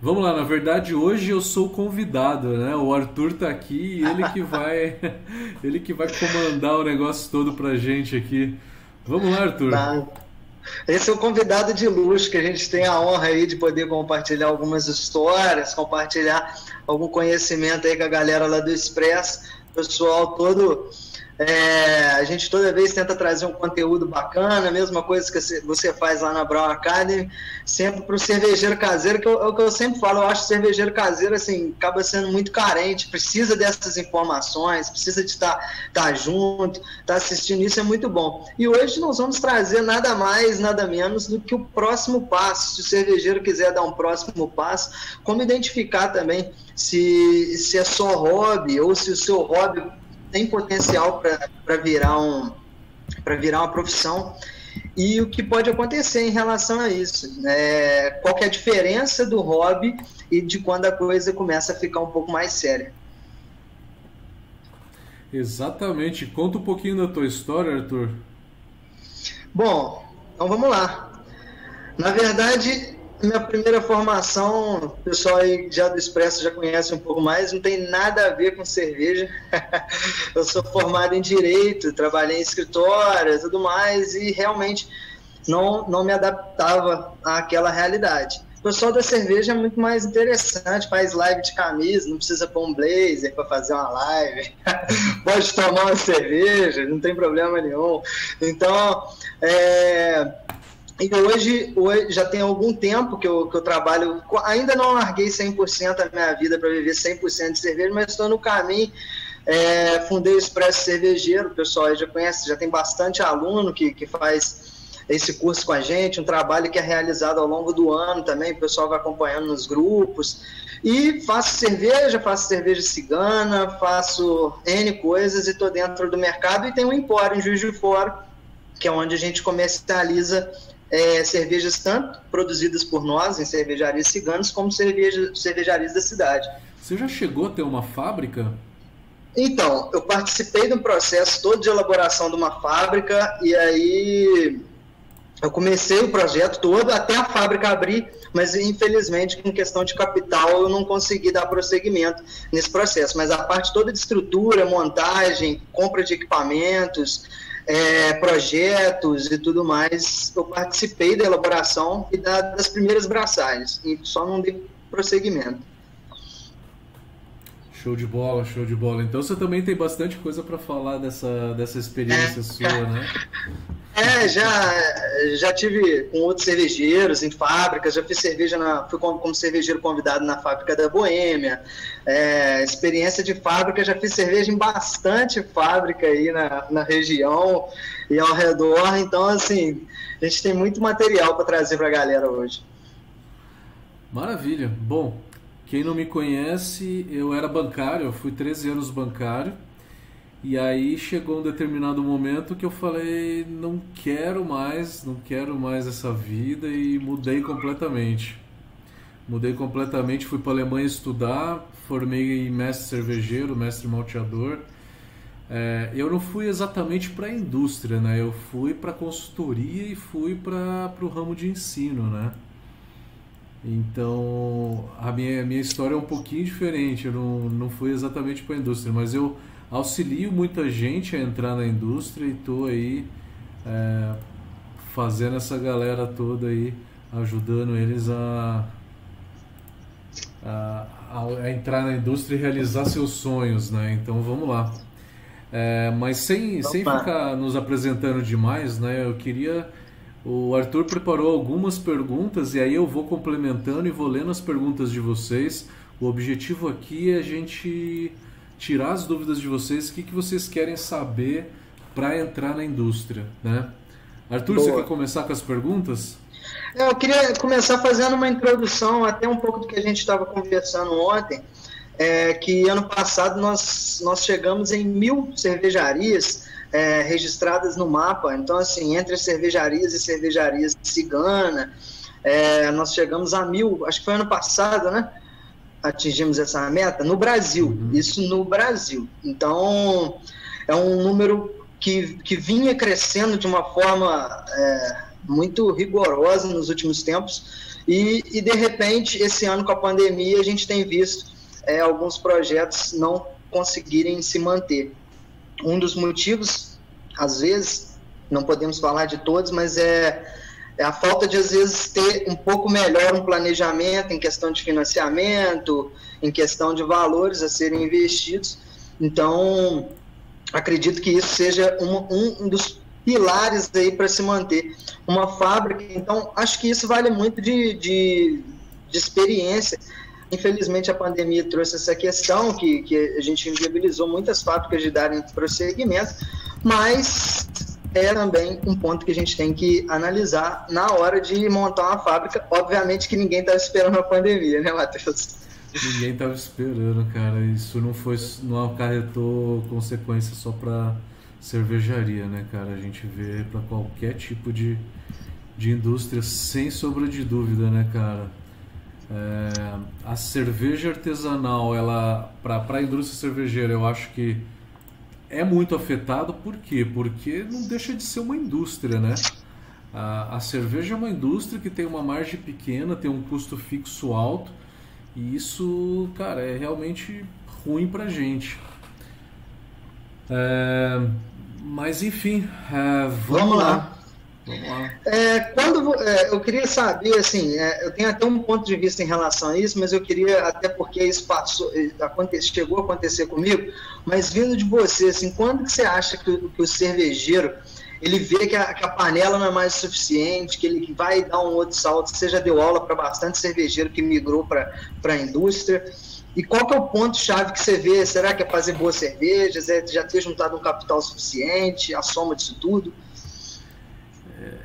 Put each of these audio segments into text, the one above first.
Vamos lá, na verdade hoje eu sou convidado, né? O Arthur tá aqui e ele que vai ele que vai comandar o negócio todo pra gente aqui. Vamos lá, Arthur. Tá. Esse é o convidado de luxo que a gente tem a honra aí de poder compartilhar algumas histórias, compartilhar algum conhecimento aí com a galera lá do Express, pessoal todo é, a gente toda vez tenta trazer um conteúdo bacana, a mesma coisa que você faz lá na Brown Academy, sempre para o cervejeiro caseiro, que eu, é o que eu sempre falo, eu acho que cervejeiro caseiro assim, acaba sendo muito carente, precisa dessas informações, precisa de estar tá, tá junto, estar tá assistindo isso, é muito bom. E hoje nós vamos trazer nada mais, nada menos do que o próximo passo. Se o cervejeiro quiser dar um próximo passo, como identificar também se, se é só hobby ou se o seu hobby tem potencial para virar um para virar uma profissão e o que pode acontecer em relação a isso. É, qual é a diferença do hobby e de quando a coisa começa a ficar um pouco mais séria. Exatamente. Conta um pouquinho da tua história, Arthur. Bom, então vamos lá. Na verdade, minha primeira formação, o pessoal aí já do Expresso já conhece um pouco mais, não tem nada a ver com cerveja. eu sou formado em Direito, trabalhei em escritório e tudo mais, e realmente não, não me adaptava àquela realidade. O pessoal da cerveja é muito mais interessante, faz live de camisa, não precisa pôr um blazer para fazer uma live, pode tomar uma cerveja, não tem problema nenhum. Então, é, e hoje, hoje já tem algum tempo que eu, que eu trabalho, ainda não larguei 100% a minha vida para viver 100% de cerveja, mas estou no caminho. É, fundei o Expresso Cervejeiro, o pessoal já conhece, já tem bastante aluno que, que faz esse curso com a gente, um trabalho que é realizado ao longo do ano também, o pessoal vai acompanhando nos grupos. E faço cerveja, faço cerveja cigana, faço N coisas e estou dentro do mercado e tem um empório em Juiz de Fora, que é onde a gente comercializa é, cervejas tanto produzidas por nós em cervejarias ciganas como cerveja, cervejarias da cidade. Você já chegou a ter uma fábrica? Então, eu participei do processo todo de elaboração de uma fábrica e aí eu comecei o projeto todo até a fábrica abrir, mas infelizmente, com questão de capital, eu não consegui dar prosseguimento nesse processo. Mas a parte toda de estrutura, montagem, compra de equipamentos, é, projetos e tudo mais, eu participei da elaboração e da, das primeiras braçagens, e só não dei prosseguimento. Show de bola, show de bola. Então você também tem bastante coisa para falar dessa, dessa experiência é, sua, né? É, já, já tive com outros cervejeiros em fábricas, já fiz cerveja, na, fui como, como cervejeiro convidado na fábrica da Boêmia. É, experiência de fábrica, já fiz cerveja em bastante fábrica aí na, na região e ao redor. Então, assim, a gente tem muito material para trazer para a galera hoje. Maravilha. Bom, quem não me conhece, eu era bancário, eu fui 13 anos bancário. E aí chegou um determinado momento que eu falei, não quero mais, não quero mais essa vida e mudei completamente. Mudei completamente, fui para a Alemanha estudar, formei mestre cervejeiro, mestre malteador. É, eu não fui exatamente para a indústria, né? Eu fui para consultoria e fui para o ramo de ensino, né? Então a minha, a minha história é um pouquinho diferente. Eu não, não fui exatamente para a indústria, mas eu auxilio muita gente a entrar na indústria e estou aí é, fazendo essa galera toda aí, ajudando eles a, a, a, entrar na indústria e realizar seus sonhos, né? Então vamos lá. É, mas sem, sem ficar nos apresentando demais, né? Eu queria. O Arthur preparou algumas perguntas e aí eu vou complementando e vou lendo as perguntas de vocês. O objetivo aqui é a gente tirar as dúvidas de vocês, o que, que vocês querem saber para entrar na indústria, né? Arthur, Boa. você quer começar com as perguntas? É, eu queria começar fazendo uma introdução, até um pouco do que a gente estava conversando ontem, é, que ano passado nós, nós chegamos em mil cervejarias é, registradas no mapa. Então, assim, entre cervejarias e cervejarias cigana, é, nós chegamos a mil, acho que foi ano passado, né? Atingimos essa meta no Brasil, uhum. isso no Brasil. Então, é um número que, que vinha crescendo de uma forma é, muito rigorosa nos últimos tempos E, e de repente, esse ano com a pandemia, a gente tem visto é, alguns projetos não conseguirem se manter. Um dos motivos, às vezes, não podemos falar de todos, mas é, é a falta de, às vezes, ter um pouco melhor um planejamento em questão de financiamento, em questão de valores a serem investidos. Então, acredito que isso seja um, um dos pilares aí para se manter uma fábrica. Então, acho que isso vale muito de, de, de experiência. Infelizmente, a pandemia trouxe essa questão que, que a gente inviabilizou muitas fábricas de darem prosseguimento, mas é também um ponto que a gente tem que analisar na hora de montar uma fábrica. Obviamente que ninguém estava esperando a pandemia, né, Matheus? Ninguém estava esperando, cara. Isso não foi, não acarretou consequências só para cervejaria, né, cara? A gente vê para qualquer tipo de, de indústria, sem sombra de dúvida, né, cara? É, a cerveja artesanal, ela para a indústria cervejeira, eu acho que é muito afetado. Por quê? Porque não deixa de ser uma indústria, né? A, a cerveja é uma indústria que tem uma margem pequena, tem um custo fixo alto e isso, cara, é realmente ruim pra gente. É, mas enfim, é, vamos, vamos, lá. lá. É, quando é, eu queria saber, assim, é, eu tenho até um ponto de vista em relação a isso, mas eu queria, até porque isso passou, chegou a acontecer comigo, mas vindo de você, assim, quando que você acha que, que o cervejeiro ele vê que a, que a, panela não é mais suficiente, que ele vai dar um outro salto. Você já deu aula para bastante cervejeiro que migrou para a indústria. E qual que é o ponto-chave que você vê? Será que é fazer boas cervejas? É já ter juntado um capital suficiente? A soma disso tudo?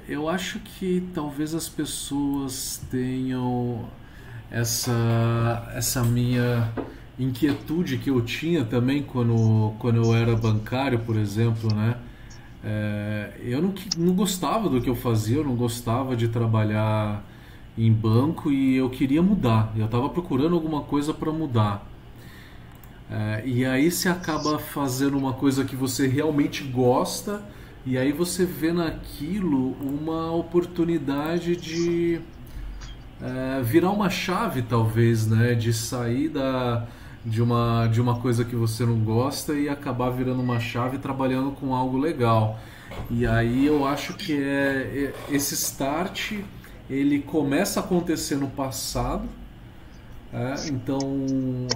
Eu acho que talvez as pessoas tenham essa, essa minha inquietude que eu tinha também quando, quando eu era bancário, por exemplo, né? É, eu não, não gostava do que eu fazia, eu não gostava de trabalhar em banco e eu queria mudar. Eu estava procurando alguma coisa para mudar. É, e aí você acaba fazendo uma coisa que você realmente gosta e aí você vê naquilo uma oportunidade de é, virar uma chave, talvez, né? De sair da de uma, de uma coisa que você não gosta e acabar virando uma chave trabalhando com algo legal. E aí eu acho que é, é esse start ele começa a acontecer no passado. É, então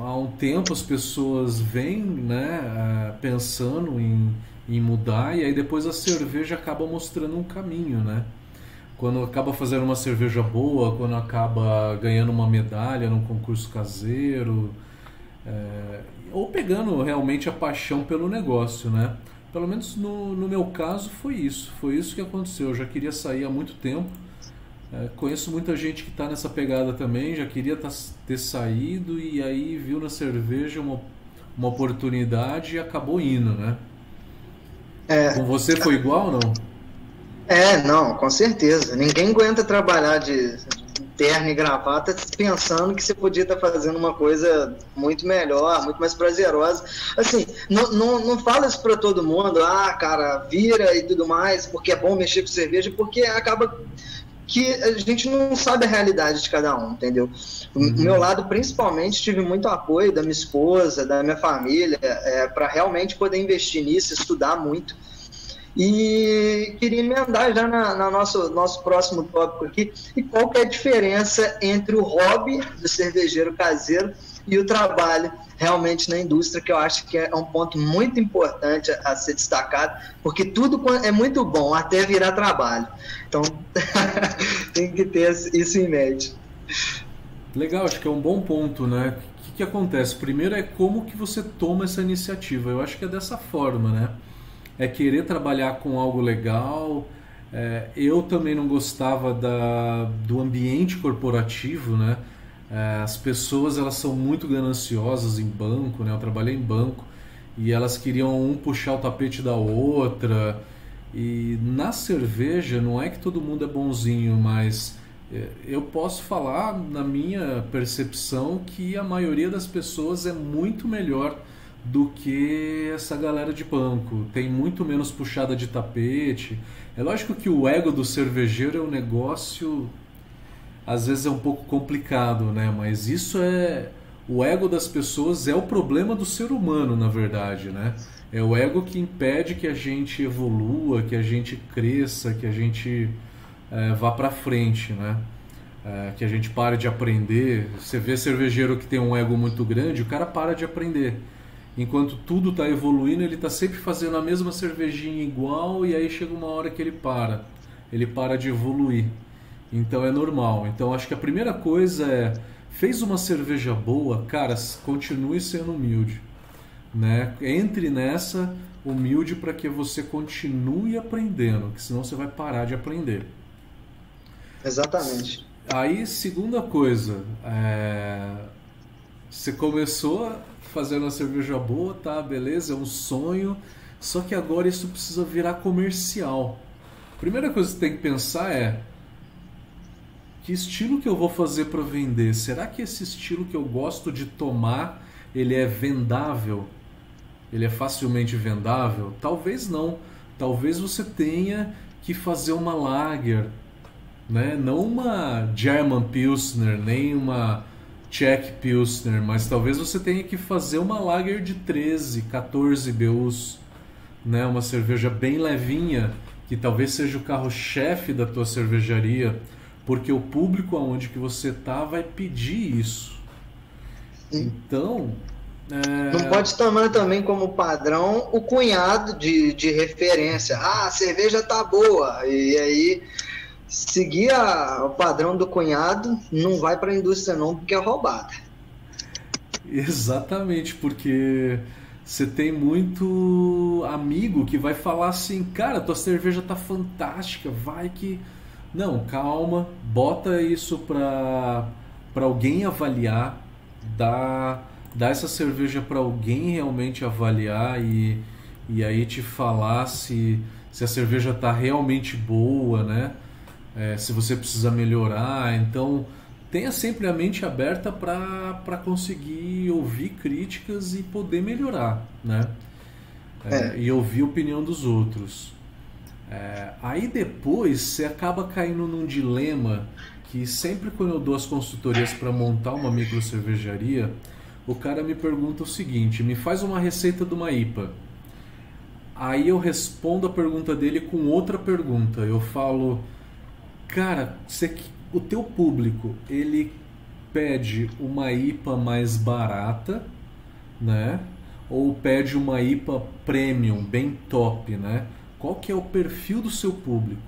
há um tempo as pessoas vêm né, é, pensando em, em mudar e aí depois a cerveja acaba mostrando um caminho, né? Quando acaba fazendo uma cerveja boa, quando acaba ganhando uma medalha num concurso caseiro, é, ou pegando realmente a paixão pelo negócio, né? Pelo menos no, no meu caso foi isso, foi isso que aconteceu. Eu já queria sair há muito tempo. É, conheço muita gente que está nessa pegada também, já queria tá, ter saído e aí viu na cerveja uma, uma oportunidade e acabou indo, né? É, com você foi igual ou não? É, não, com certeza. Ninguém aguenta trabalhar de, terno e gravata pensando que você podia estar fazendo uma coisa muito melhor, muito mais prazerosa. Assim, não, não, não fala isso para todo mundo, ah, cara, vira e tudo mais, porque é bom mexer com cerveja, porque acaba que a gente não sabe a realidade de cada um, entendeu? Uhum. Do meu lado, principalmente, tive muito apoio da minha esposa, da minha família, é, para realmente poder investir nisso, estudar muito. E queria emendar já na, na nosso, nosso próximo tópico aqui, e qual que é a diferença entre o hobby do cervejeiro caseiro e o trabalho realmente na indústria, que eu acho que é um ponto muito importante a, a ser destacado, porque tudo é muito bom até virar trabalho. Então, tem que ter isso em mente. Legal, acho que é um bom ponto, né? O que, que acontece? Primeiro é como que você toma essa iniciativa. Eu acho que é dessa forma, né? É querer trabalhar com algo legal. É, eu também não gostava da, do ambiente corporativo, né? É, as pessoas elas são muito gananciosas em banco, né? Eu trabalhei em banco e elas queriam um puxar o tapete da outra. E na cerveja não é que todo mundo é bonzinho, mas é, eu posso falar na minha percepção que a maioria das pessoas é muito melhor do que essa galera de banco. Tem muito menos puxada de tapete. É lógico que o ego do cervejeiro é um negócio às vezes é um pouco complicado, né? Mas isso é o ego das pessoas é o problema do ser humano, na verdade, né? É o ego que impede que a gente evolua, que a gente cresça, que a gente é, vá para frente, né? É, que a gente pare de aprender. Você vê cervejeiro que tem um ego muito grande, o cara para de aprender. Enquanto tudo está evoluindo, ele está sempre fazendo a mesma cervejinha igual e aí chega uma hora que ele para. Ele para de evoluir. Então é normal. Então acho que a primeira coisa é fez uma cerveja boa, cara, continue sendo humilde, né? Entre nessa humilde para que você continue aprendendo, que senão você vai parar de aprender. Exatamente. Aí, segunda coisa, é... você começou fazendo uma cerveja boa, tá, beleza, é um sonho, só que agora isso precisa virar comercial. Primeira coisa que tem que pensar é que estilo que eu vou fazer para vender? Será que esse estilo que eu gosto de tomar, ele é vendável? Ele é facilmente vendável? Talvez não. Talvez você tenha que fazer uma lager né? Não uma German Pilsner, nem uma Czech Pilsner, mas talvez você tenha que fazer uma lager de 13, 14 BUs, né? Uma cerveja bem levinha, que talvez seja o carro-chefe da tua cervejaria, porque o público aonde que você tá vai pedir isso. Então, é... Não pode tomar também como padrão o cunhado de, de referência. Ah, a cerveja tá boa. E aí seguir a, o padrão do cunhado, não vai para a indústria não, porque é roubada. Exatamente, porque você tem muito amigo que vai falar assim, cara, tua cerveja tá fantástica, vai que não, calma, bota isso para para alguém avaliar, dá dá essa cerveja para alguém realmente avaliar e e aí te falar se se a cerveja tá realmente boa, né? É, se você precisa melhorar. Então, tenha sempre a mente aberta para conseguir ouvir críticas e poder melhorar, né? É, é. E ouvir a opinião dos outros. É, aí depois você acaba caindo num dilema que sempre quando eu dou as consultorias para montar uma micro cervejaria, o cara me pergunta o seguinte: me faz uma receita de uma IPA. Aí eu respondo a pergunta dele com outra pergunta. Eu falo, Cara, você, o teu público, ele pede uma IPA mais barata, né? Ou pede uma IPA premium, bem top, né? Qual que é o perfil do seu público?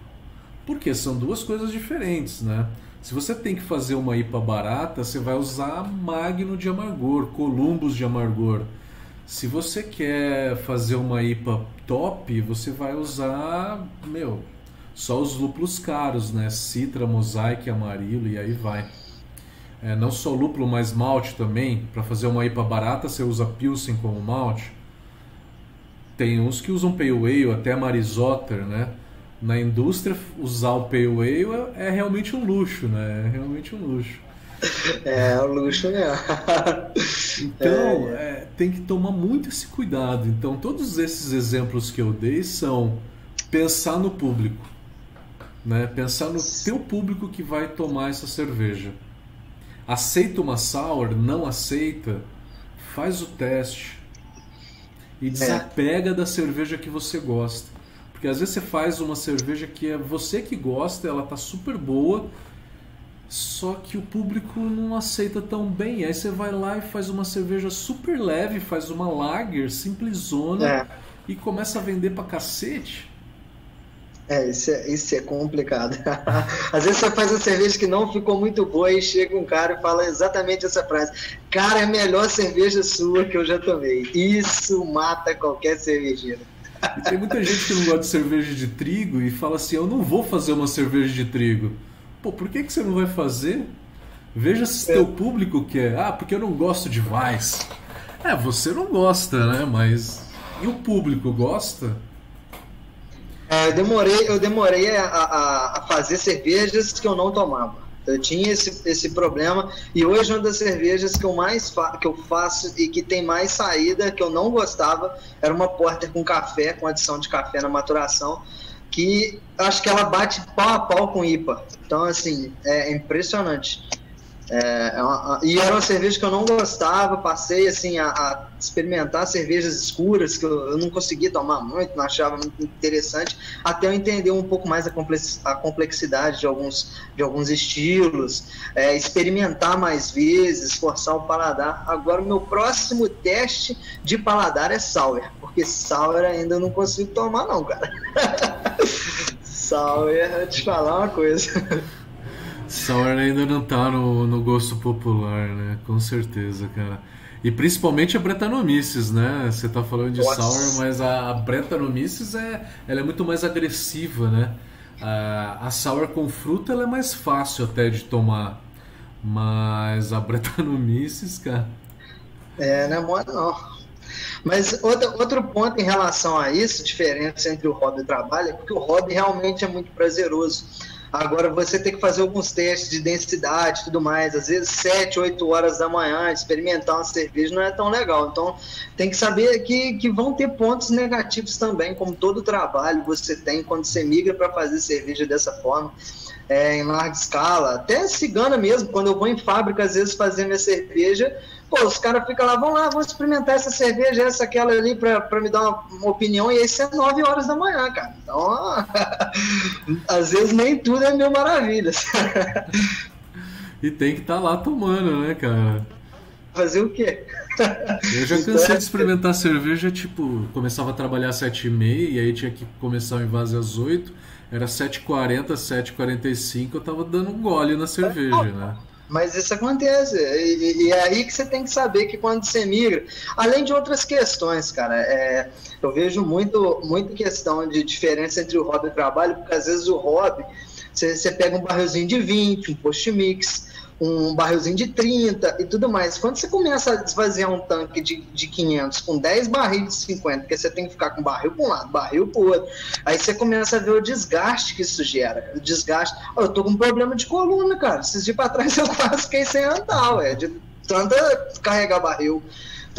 Porque são duas coisas diferentes, né? Se você tem que fazer uma IPA barata, você vai usar Magno de amargor, Columbus de amargor. Se você quer fazer uma IPA top, você vai usar, meu, só os lúpulos caros, né? Citra, Mosaic, Amarilo e aí vai. É, não só lúpulo, mas malte também. Para fazer uma IPA barata, você usa Pilsen como malte. Tem uns que usam Pale Ale, até Marisotter, né? Na indústria, usar o Pale Ale é, é realmente um luxo, né? É realmente um luxo. É, é um luxo mesmo. então, é. É, tem que tomar muito esse cuidado. Então, todos esses exemplos que eu dei são pensar no público né? Pensar no teu público que vai tomar essa cerveja. Aceita uma sour? Não aceita? Faz o teste e é. desapega é. da cerveja que você gosta. Porque às vezes você faz uma cerveja que é você que gosta, ela tá super boa, só que o público não aceita tão bem. Aí você vai lá e faz uma cerveja super leve, faz uma lager simplesona é. e começa a vender pra cacete. É, isso é, isso é complicado. Às vezes você faz a cerveja que não ficou muito boa e chega um cara e fala exatamente essa frase. Cara, é a melhor cerveja sua que eu já tomei. Isso mata qualquer cervejeiro. E tem muita gente que não gosta de cerveja de trigo e fala assim: Eu não vou fazer uma cerveja de trigo. Pô, por que, que você não vai fazer? Veja se é. teu público quer. Ah, porque eu não gosto de Weiss. É, você não gosta, né? Mas. E o público gosta? É, eu demorei, eu demorei a, a, a, fazer cervejas que eu não tomava. Eu tinha esse, esse problema e hoje uma das cervejas que eu mais que eu faço e que tem mais saída que eu não gostava era uma porter com café, com adição de café na maturação. que acho que ela bate pau a pau com IPA. Então, assim, é impressionante. É, é e era uma cerveja que eu não gostava, passei assim a, a experimentar cervejas escuras que eu, eu, não conseguia tomar muito, não achava muito interessante, até eu entender um pouco mais a, complex, a complexidade de alguns, de alguns estilos, é, experimentar mais vezes, forçar o paladar. Agora, o meu próximo teste de paladar é sour, porque sour ainda não consigo tomar, não, cara. sour, eu te falar uma coisa. Sour ainda não tá no, no gosto popular, né? Com certeza, cara. E principalmente a Brettanomyces, né? Você tá falando de Nossa. Sour, mas a, a é, ela é muito mais agressiva, né? A, a Sour com fruta ela é mais fácil até de tomar. Mas a Brettanomyces, cara... É, não é mole não. Mas outro, outro ponto em relação a isso, diferença entre o hobby e o trabalho, é porque o hobby realmente é muito prazeroso Agora você tem que fazer alguns testes de densidade tudo mais. Às vezes, 7, 8 horas da manhã, experimentar uma cerveja não é tão legal. Então, tem que saber que, que vão ter pontos negativos também, como todo trabalho você tem quando você migra para fazer cerveja dessa forma. É, em larga escala, até cigana mesmo, quando eu vou em fábrica, às vezes fazer minha cerveja, Pô, os caras ficam lá, vão lá, vou experimentar essa cerveja, essa, aquela ali, pra, pra me dar uma, uma opinião, e isso é 9 horas da manhã, cara. Então, às vezes nem tudo é mil maravilhas. e tem que estar tá lá tomando, né, cara? Fazer o quê? Eu já cansei de experimentar cerveja, tipo, começava a trabalhar às 7h30 e aí tinha que começar o invase às 8 era 7h40, 7h45, eu tava dando um gole na cerveja, né? Mas isso acontece. E, e, é aí que você tem que saber que quando você migra, além de outras questões, cara, é, eu vejo muito, muita questão de diferença entre o hobby e o trabalho, porque às vezes o hobby, você, você pega um barrilzinho de 20, um post-mix, um barrilzinho de 30 e tudo mais. Quando você começa a desvaziar um tanque de, de 500 com 10 barris de 50, porque você tem que ficar com barril para um lado, barril para o outro, aí você começa a ver o desgaste que isso gera. O desgaste. Oh, eu tô com um problema de coluna, cara. Esses dias para trás eu quase fiquei sem andar, ué, de tanta carregar barril.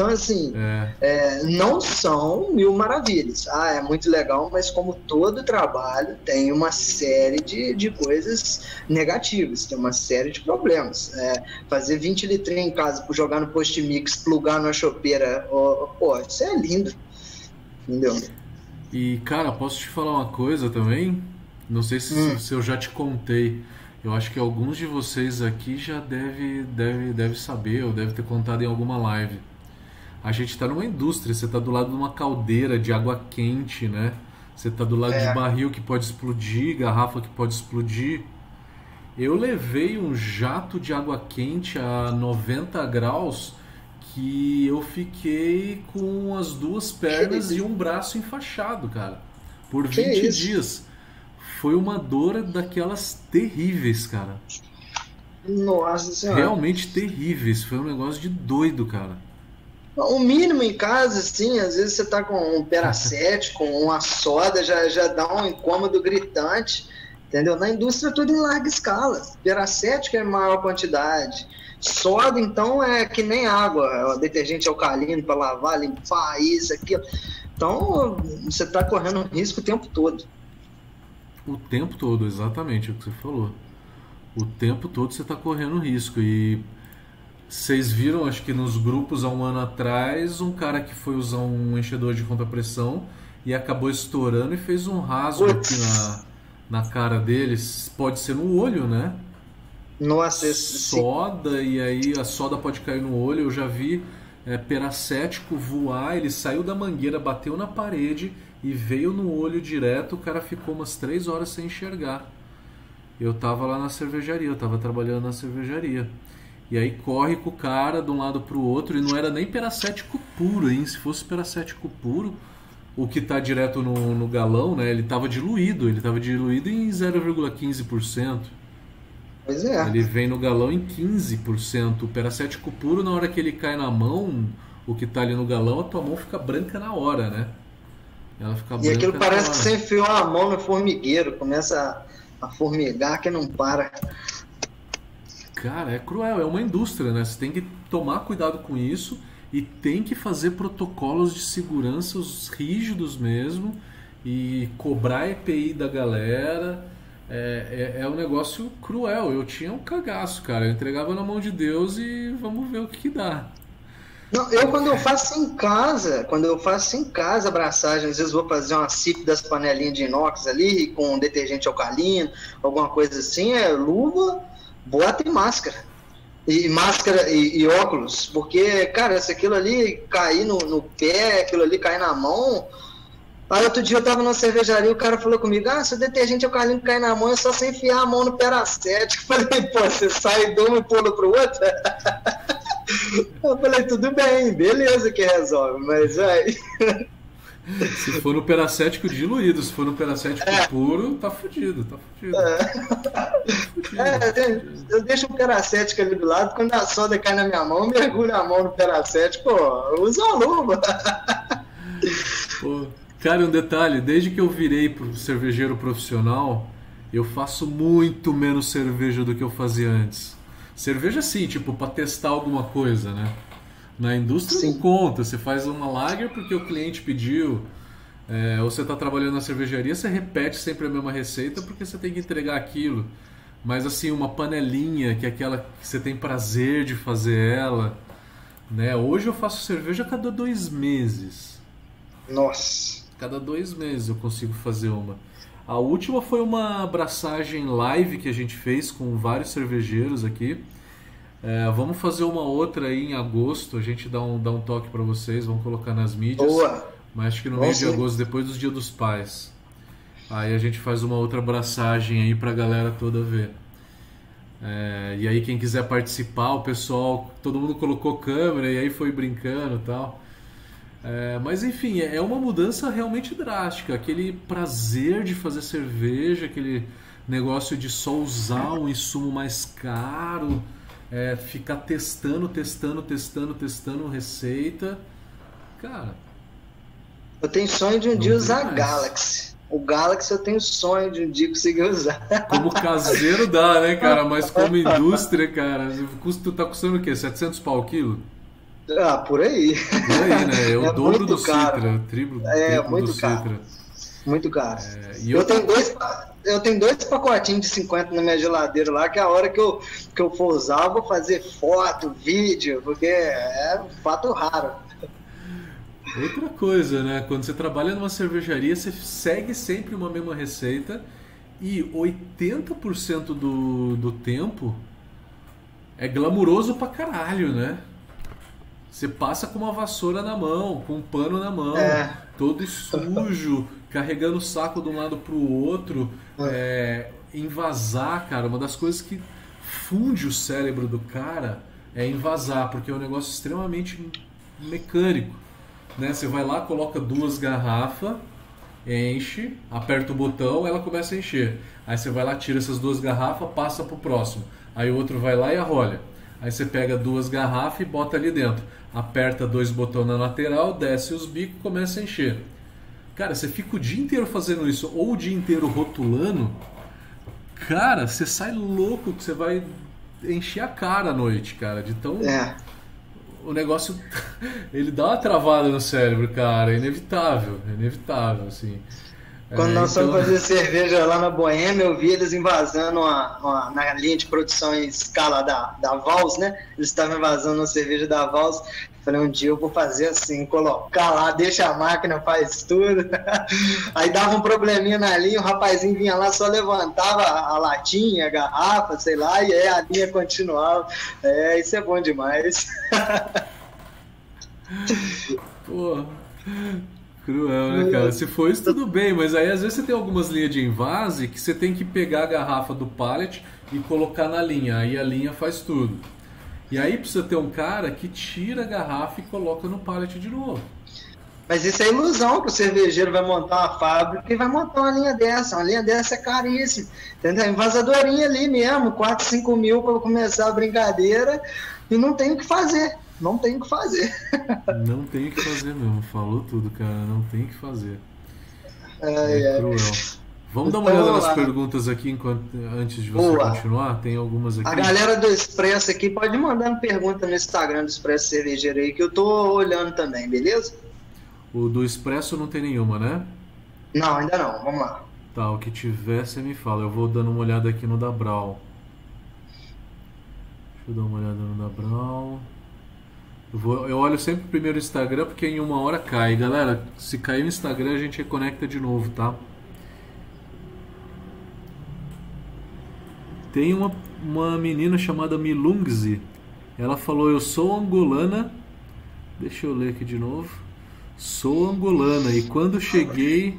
Então, assim, é. É, não são mil maravilhas. Ah, é muito legal, mas como todo trabalho, tem uma série de, de coisas negativas, tem uma série de problemas. É, fazer 20 litrinhos em casa, jogar no post mix, plugar na chopeira, oh, pô, isso é lindo. Entendeu? E, cara, posso te falar uma coisa também? Não sei se, hum. se eu já te contei. Eu acho que alguns de vocês aqui já deve, deve, deve saber ou deve ter contado em alguma live a gente está numa indústria, você está do lado de uma caldeira de água quente, né? Você está do lado é. de barril que pode explodir, garrafa que pode explodir. Eu levei um jato de água quente a 90 graus que eu fiquei com as duas pernas e um braço enfaixado, cara, por 20 dias. Foi uma dor daquelas terríveis, cara. Nossa senhora. Realmente terríveis. Foi um negócio de doido, cara. O mínimo em casa, assim, às vezes você tá com um peracete, com uma soda, já, já dá um incômodo gritante, entendeu? Na indústria tudo em larga escala. Peracete que é maior quantidade. Soda, então, é que nem água, é detergente alcalino para lavar, limpar, isso, aquilo. Então, você está correndo risco o tempo todo. O tempo todo, exatamente é o que você falou. O tempo todo você está correndo risco. E vocês viram, acho que nos grupos há um ano atrás, um cara que foi usar um enchedor de contrapressão e acabou estourando e fez um rasgo aqui na, na cara deles. Pode ser no olho, né? Nossa, soda, sim. e aí a soda pode cair no olho. Eu já vi é, peracético voar, ele saiu da mangueira, bateu na parede e veio no olho direto. O cara ficou umas três horas sem enxergar. Eu tava lá na cervejaria, eu tava trabalhando na cervejaria. E aí corre com o cara de um lado para o outro e não era nem peracético puro, hein? Se fosse peracético puro, o que está direto no, no galão, né? Ele estava diluído, ele estava diluído em 0,15%. Pois é. Ele vem no galão em 15%. O peracético puro, na hora que ele cai na mão, o que está ali no galão, a tua mão fica branca na hora, né? Ela fica e aquilo parece que você enfiou a mão no formigueiro, começa a formigar que não para. Cara, é cruel, é uma indústria, né? Você tem que tomar cuidado com isso e tem que fazer protocolos de segurança rígidos mesmo e cobrar EPI da galera. É, é, é, um negócio cruel. Eu tinha um cagaço, cara. Eu entregava na mão de Deus e vamos ver o que, que dá. Não, eu quando eu faço em casa, quando eu faço em casa abraçagem, às vezes vou fazer uma CIP das panelinhas de inox ali, com detergente alcalino, alguma coisa assim, é luva, bota e máscara. E máscara e, e óculos, porque, cara, se aquilo ali cair no, no pé, aquilo ali cair na mão, Aí outro dia eu tava na cervejaria, o cara falou comigo, ah, se o detergente alcalino cair na mão, é só você enfiar a mão no peracético. Falei, pô, você sai de um e pula pro outro? Eu falei, tudo bem, beleza que resolve, mas aí. Se for no peracético diluído, se for no peracético é. puro, tá fudido, tá fudido. É. Tá fudido, é, eu deixo o peracético ali do lado, quando a soda cai na minha mão, mergulho a mão no peracético, pô, usa a luva. Pô, cara, um detalhe, desde que eu virei pro cervejeiro profissional, eu faço muito menos cerveja do que eu fazia antes. Cerveja sim, tipo, para testar alguma coisa, né? Na indústria sim. não conta, você faz uma lager porque o cliente pediu, é, ou você está trabalhando na cervejaria, você repete sempre a mesma receita porque você tem que entregar aquilo. Mas assim, uma panelinha, que é aquela que você tem prazer de fazer ela, né? Hoje eu faço cerveja a cada dois meses. Nossa! Cada dois meses eu consigo fazer uma. A última foi uma abraçagem live que a gente fez com vários cervejeiros aqui. É, vamos fazer uma outra aí em agosto. A gente dá um, dá um toque para vocês, vamos colocar nas mídias. Boa. Mas acho que no mês de agosto, depois dos Dia dos Pais. Aí a gente faz uma outra abraçagem aí pra galera toda ver. É, e aí quem quiser participar, o pessoal, todo mundo colocou câmera e aí foi brincando e tal. É, mas enfim, é, é uma mudança realmente drástica. Aquele prazer de fazer cerveja, aquele negócio de só usar um insumo mais caro, é, ficar testando, testando, testando, testando receita. Cara. Eu tenho sonho de um dia usar mais. Galaxy. O Galaxy eu tenho sonho de um dia conseguir usar. Como caseiro dá, né, cara? Mas como indústria, cara, custa, tá custando o quê? 700 pau o quilo? Ah, por aí. Por aí, né? É o é dobro do caro. Citra, triplo, é, triplo muito do caro. Citra. Muito caro. É, eu, eu, tenho dois, eu tenho dois pacotinhos de 50 na minha geladeira lá, que é a hora que eu, que eu for usar, eu vou fazer foto, vídeo, porque é um fato raro. Outra coisa, né? Quando você trabalha numa cervejaria, você segue sempre uma mesma receita e 80% do, do tempo é glamuroso pra caralho, né? Você passa com uma vassoura na mão, com um pano na mão, é. todo sujo, carregando o saco de um lado pro outro, é. É, invasar, cara. Uma das coisas que funde o cérebro do cara é invasar, porque é um negócio extremamente mecânico. Né? Você vai lá, coloca duas garrafas, enche, aperta o botão, ela começa a encher. Aí você vai lá, tira essas duas garrafas, passa pro próximo. Aí o outro vai lá e arrolha. Aí você pega duas garrafas e bota ali dentro aperta dois botões na lateral, desce os bicos começa a encher. Cara, você fica o dia inteiro fazendo isso ou o dia inteiro rotulando, cara, você sai louco que você vai encher a cara à noite, cara, de tão. É. O negócio. Ele dá uma travada no cérebro, cara, é inevitável, é inevitável, assim. Quando é, nós então... fomos fazer cerveja lá na Boêmia, eu vi eles invasando uma, uma, na linha de produção em escala da, da Vals, né? Eles estavam invasando a cerveja da Vals. Falei, um dia eu vou fazer assim, colocar lá, deixa a máquina, faz tudo. Aí dava um probleminha na linha, o rapazinho vinha lá, só levantava a latinha, a garrafa, sei lá, e aí a linha continuava. É, isso é bom demais. Pô, Cruel, né, cara? Se for isso, tudo bem, mas aí às vezes você tem algumas linhas de invase que você tem que pegar a garrafa do pallet e colocar na linha. Aí a linha faz tudo. E aí precisa ter um cara que tira a garrafa e coloca no pallet de novo. Mas isso é ilusão que o cervejeiro vai montar uma fábrica e vai montar uma linha dessa. Uma linha dessa é caríssima. Entendeu? Invasadorinha ali mesmo, 4, 5 mil para começar a brincadeira e não tem o que fazer não tem o que fazer. não tem o que fazer mesmo, falou tudo, cara, não tem o que fazer. É, é cruel. Vamos dar uma então, olhada nas perguntas aqui enquanto, antes de você Boa. continuar? Tem algumas aqui. A galera do Expresso aqui pode mandar uma pergunta no Instagram do Expresso Cervejeiro aí, que eu tô olhando também, beleza? O do Expresso não tem nenhuma, né? Não, ainda não. Vamos lá. Tá, o que tiver você me fala. Eu vou dando uma olhada aqui no da Brau. Deixa eu dar uma olhada no da Brau. Eu, vou, eu olho sempre primeiro o Instagram porque em uma hora cai. Galera, se cair o Instagram a gente reconecta de novo, tá? Tem uma, uma menina chamada Milungzi. Ela falou: Eu sou angolana. Deixa eu ler aqui de novo. Sou angolana e quando cheguei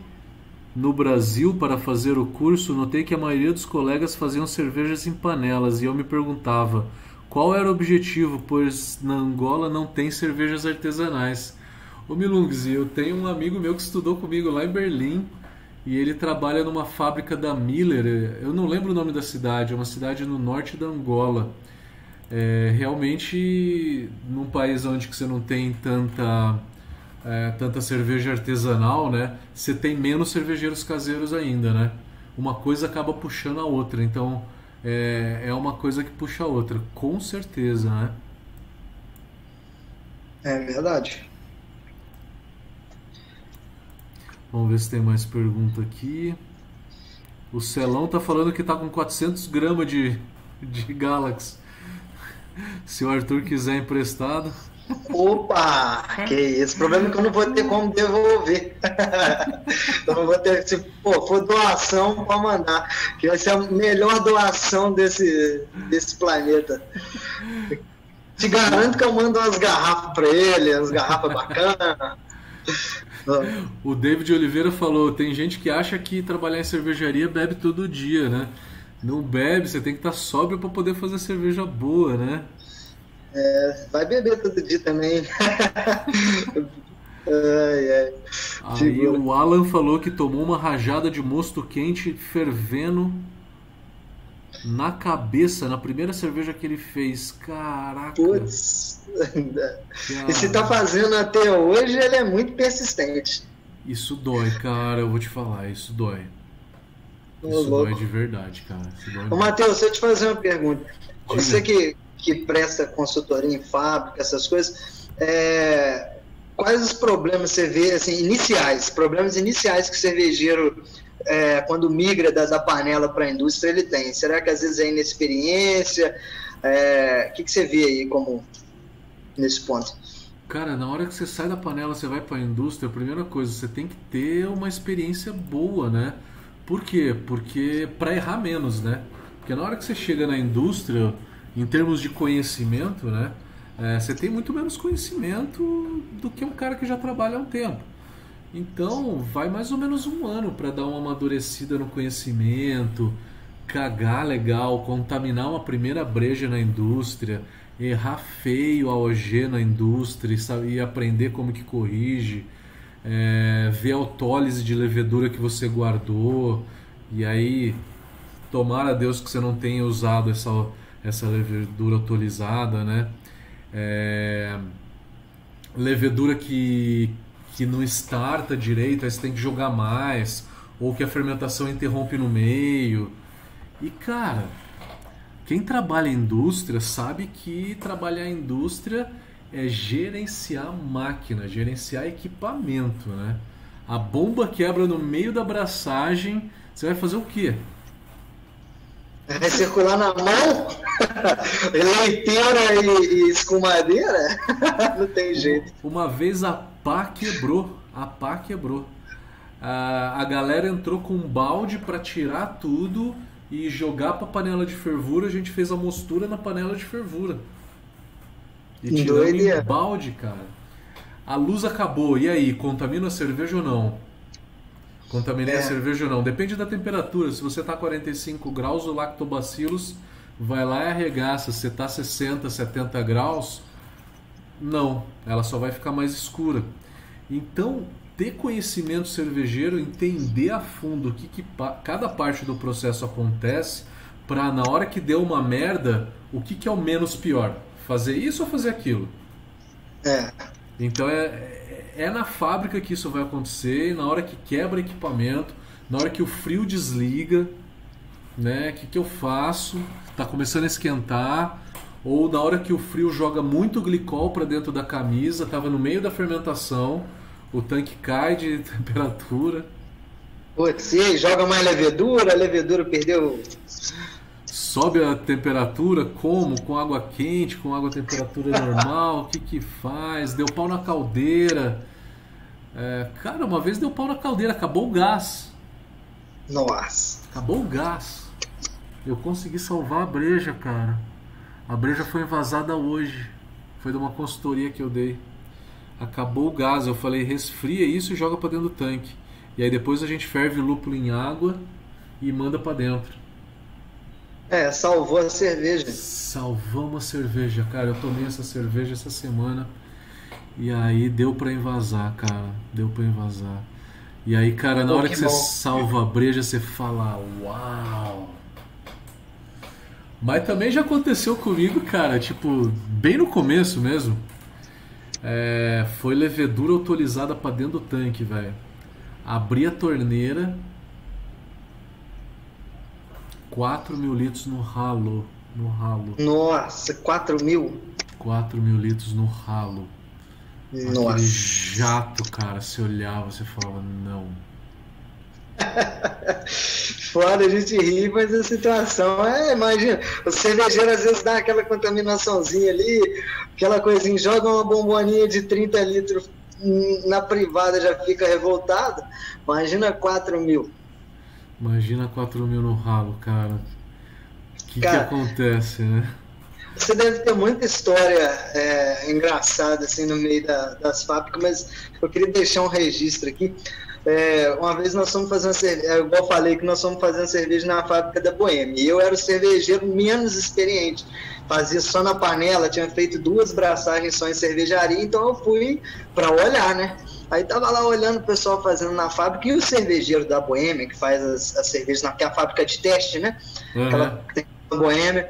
no Brasil para fazer o curso, notei que a maioria dos colegas faziam cervejas em panelas e eu me perguntava qual era o objetivo, pois na Angola não tem cervejas artesanais. Ô Milungzi, eu tenho um amigo meu que estudou comigo lá em Berlim e ele trabalha numa fábrica da Miller. Eu não lembro o nome da cidade, é uma cidade no norte da Angola. É, realmente, num país onde você não tem tanta, é, tanta cerveja artesanal, né? Você tem menos cervejeiros caseiros ainda, né? Uma coisa acaba puxando a outra, então é, é uma coisa que puxa a outra, com certeza, né? É verdade. Vamos ver se tem mais pergunta aqui. O Celão tá falando que tá com 400 gramas de, de Galaxy. Se o Arthur quiser emprestado. Opa! Que isso. O problema é que eu não vou ter como devolver. eu vou ter. Se pô, for doação, pode mandar. Que vai ser a melhor doação desse, desse planeta. Te garanto que eu mando umas garrafas para ele, umas garrafas bacanas. O David Oliveira falou: tem gente que acha que trabalhar em cervejaria bebe todo dia, né? Não bebe, você tem que estar sóbrio para poder fazer cerveja boa, né? É, vai beber todo dia também. ai, ai. Aí o Alan falou que tomou uma rajada de mosto quente fervendo na cabeça na primeira cerveja que ele fez. Caraca. Putz. E se tá fazendo até hoje, ele é muito persistente. Isso dói, cara, eu vou te falar, isso dói. Isso dói de verdade, cara. Ô, Matheus, deixa eu te fazer uma pergunta. Diga. Você que, que presta consultoria em fábrica, essas coisas, é, quais os problemas você vê, assim, iniciais, problemas iniciais que o cervejeiro é, quando migra da, da panela para a indústria, ele tem? Será que às vezes é inexperiência? É, o que, que você vê aí como nesse ponto? Cara, na hora que você sai da panela, você vai para a indústria, a primeira coisa, você tem que ter uma experiência boa, né? Por quê? Porque para errar menos, né? Porque na hora que você chega na indústria, em termos de conhecimento, né? É, você tem muito menos conhecimento do que um cara que já trabalha há um tempo. Então, vai mais ou menos um ano para dar uma amadurecida no conhecimento, cagar legal, contaminar uma primeira breja na indústria, errar feio a OG na indústria e aprender como que corrige, é, ver a autólise de levedura que você guardou, e aí, tomara a Deus que você não tenha usado essa, essa levedura autolizada, né? É, levedura que, que não starta direito, aí você tem que jogar mais, ou que a fermentação interrompe no meio. E cara, quem trabalha em indústria sabe que trabalhar em indústria é gerenciar máquina, gerenciar equipamento, né? A bomba quebra no meio da abraçagem, você vai fazer o quê? Vai circular na mão? Leiteira e, e escumadeira? Não tem jeito. Uma vez a pá quebrou. A pá quebrou. A, a galera entrou com um balde para tirar tudo e jogar para panela de fervura. A gente fez a mostura na panela de fervura. E tiramos em balde, cara. A luz acabou. E aí, contamina a cerveja ou não? Contaminei é. a cerveja ou não? Depende da temperatura. Se você tá 45 graus, o lactobacillus vai lá e arregaça. Se você tá 60, 70 graus, não. Ela só vai ficar mais escura. Então, ter conhecimento cervejeiro, entender a fundo o que, que cada parte do processo acontece, para na hora que deu uma merda, o que, que é o menos pior? Fazer isso ou fazer aquilo? É. Então é, é, é na fábrica que isso vai acontecer, na hora que quebra equipamento, na hora que o frio desliga, né? O que, que eu faço? Tá começando a esquentar, ou na hora que o frio joga muito glicol para dentro da camisa, tava no meio da fermentação o tanque cai de temperatura. Putz, e aí, joga mais levedura, a levedura perdeu. Sobe a temperatura, como? Com água quente, com água temperatura normal? o que que faz? Deu pau na caldeira. É, cara, uma vez deu pau na caldeira, acabou o gás. Nossa. Acabou o gás. Eu consegui salvar a breja, cara. A breja foi invasada hoje. Foi de uma consultoria que eu dei. Acabou o gás. Eu falei, resfria isso e joga para dentro do tanque. E aí depois a gente ferve lúpulo em água e manda para dentro. É, salvou a cerveja. Salvamos a cerveja, cara. Eu tomei essa cerveja essa semana. E aí deu para invasar, cara. Deu para invasar. E aí, cara, na hora que, que você salva a breja, você fala, uau! Mas também já aconteceu comigo, cara, tipo, bem no começo mesmo. É, foi levedura autorizada para dentro do tanque, velho. Abri a torneira. 4 mil litros no ralo. No ralo. Nossa, 4 mil? 4 mil litros no ralo. Nossa. Aquele jato, cara, você olhava, você falava, não. Fora a gente ri, mas a situação é, imagina, o cervejeiro às vezes dá aquela contaminaçãozinha ali, aquela coisinha, joga uma bomboninha de 30 litros na privada já fica revoltado. Imagina 4 mil. Imagina 4 mil no ralo, cara. O que, que acontece, né? Você deve ter muita história é, engraçada assim no meio da, das fábricas, mas eu queria deixar um registro aqui. É, uma vez nós fomos fazer uma cerveja, é, igual eu falei que nós fomos fazendo cerveja na fábrica da Boêmia, e eu era o cervejeiro menos experiente, fazia só na panela, tinha feito duas braçagens só em cervejaria, então eu fui para olhar, né? Aí tava lá olhando o pessoal fazendo na fábrica e o cervejeiro da Boêmia, que faz as, as cervejas, na, que é a fábrica de teste, né? Uhum. Aquela que tem a Boêmia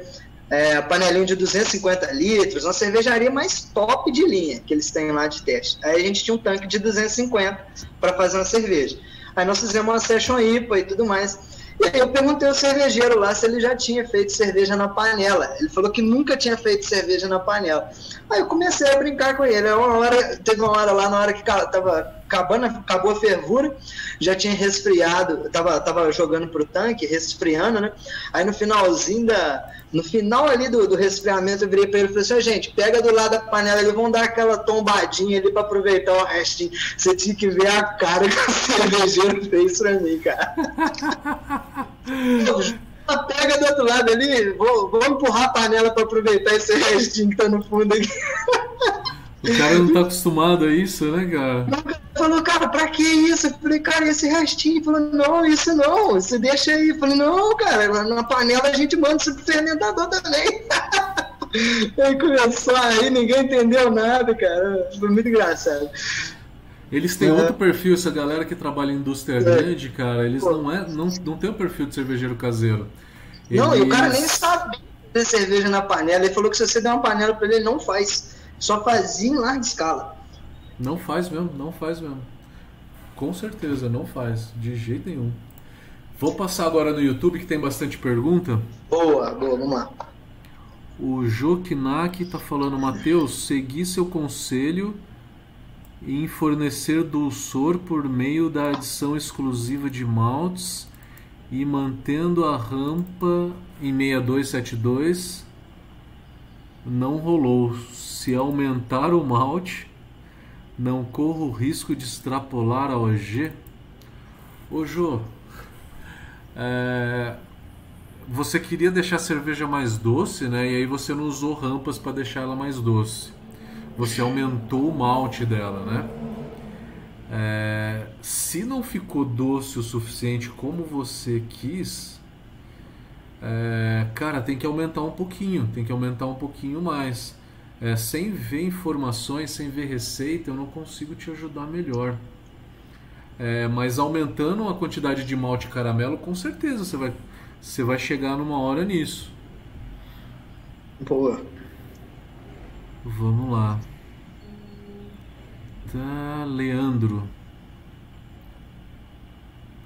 é, panelinho de 250 litros, uma cervejaria mais top de linha que eles têm lá de teste. Aí a gente tinha um tanque de 250 para fazer uma cerveja. Aí nós fizemos uma session IPA e tudo mais. E aí eu perguntei ao cervejeiro lá se ele já tinha feito cerveja na panela. Ele falou que nunca tinha feito cerveja na panela. Aí eu comecei a brincar com ele. Uma hora, teve uma hora lá, na hora que tava acabando, acabou a fervura, já tinha resfriado, tava, tava jogando pro tanque, resfriando, né? Aí no finalzinho da, no final ali do, do resfriamento, eu virei para ele e falei assim: gente, pega do lado da panela e vão dar aquela tombadinha ali para aproveitar o restinho. Você tinha que ver a cara que o cervejeiro fez para mim, cara. pega do outro lado ali, vou, vou empurrar a panela para aproveitar esse restinho que tá no fundo aqui. O cara não tá acostumado a isso, né, cara? Falou, cara, pra que isso? Eu falei, cara, esse restinho? Ele falou, não, isso não, você deixa aí. Eu falei, não, cara, na panela a gente manda isso pro fermentador também. aí começou aí, ninguém entendeu nada, cara. Foi muito engraçado. Eles têm é. outro perfil, essa galera que trabalha em indústria é. grande, cara, eles Pô. não, é, não, não tem o perfil de cervejeiro caseiro. Não, eles... e o cara nem sabe fazer cerveja na panela. Ele falou que se você der uma panela pra ele, ele não faz. Só fazia em larga escala. Não faz mesmo, não faz mesmo. Com certeza, não faz. De jeito nenhum. Vou passar agora no YouTube que tem bastante pergunta. Boa, boa, vamos lá. O Jokinak está falando, Matheus, segui seu conselho em fornecer dulçor por meio da adição exclusiva de maltes e mantendo a rampa em 6272 não rolou. Se aumentar o malte, não corro o risco de extrapolar a OG? Ô Jô, é, você queria deixar a cerveja mais doce, né? E aí você não usou rampas para deixar ela mais doce. Você aumentou o malte dela, né? É, se não ficou doce o suficiente como você quis, é, cara, tem que aumentar um pouquinho, tem que aumentar um pouquinho mais. É, sem ver informações, sem ver receita, eu não consigo te ajudar melhor. É, mas aumentando a quantidade de malte caramelo, com certeza você vai, você vai chegar numa hora nisso. Boa. Vamos lá. Tá, Leandro.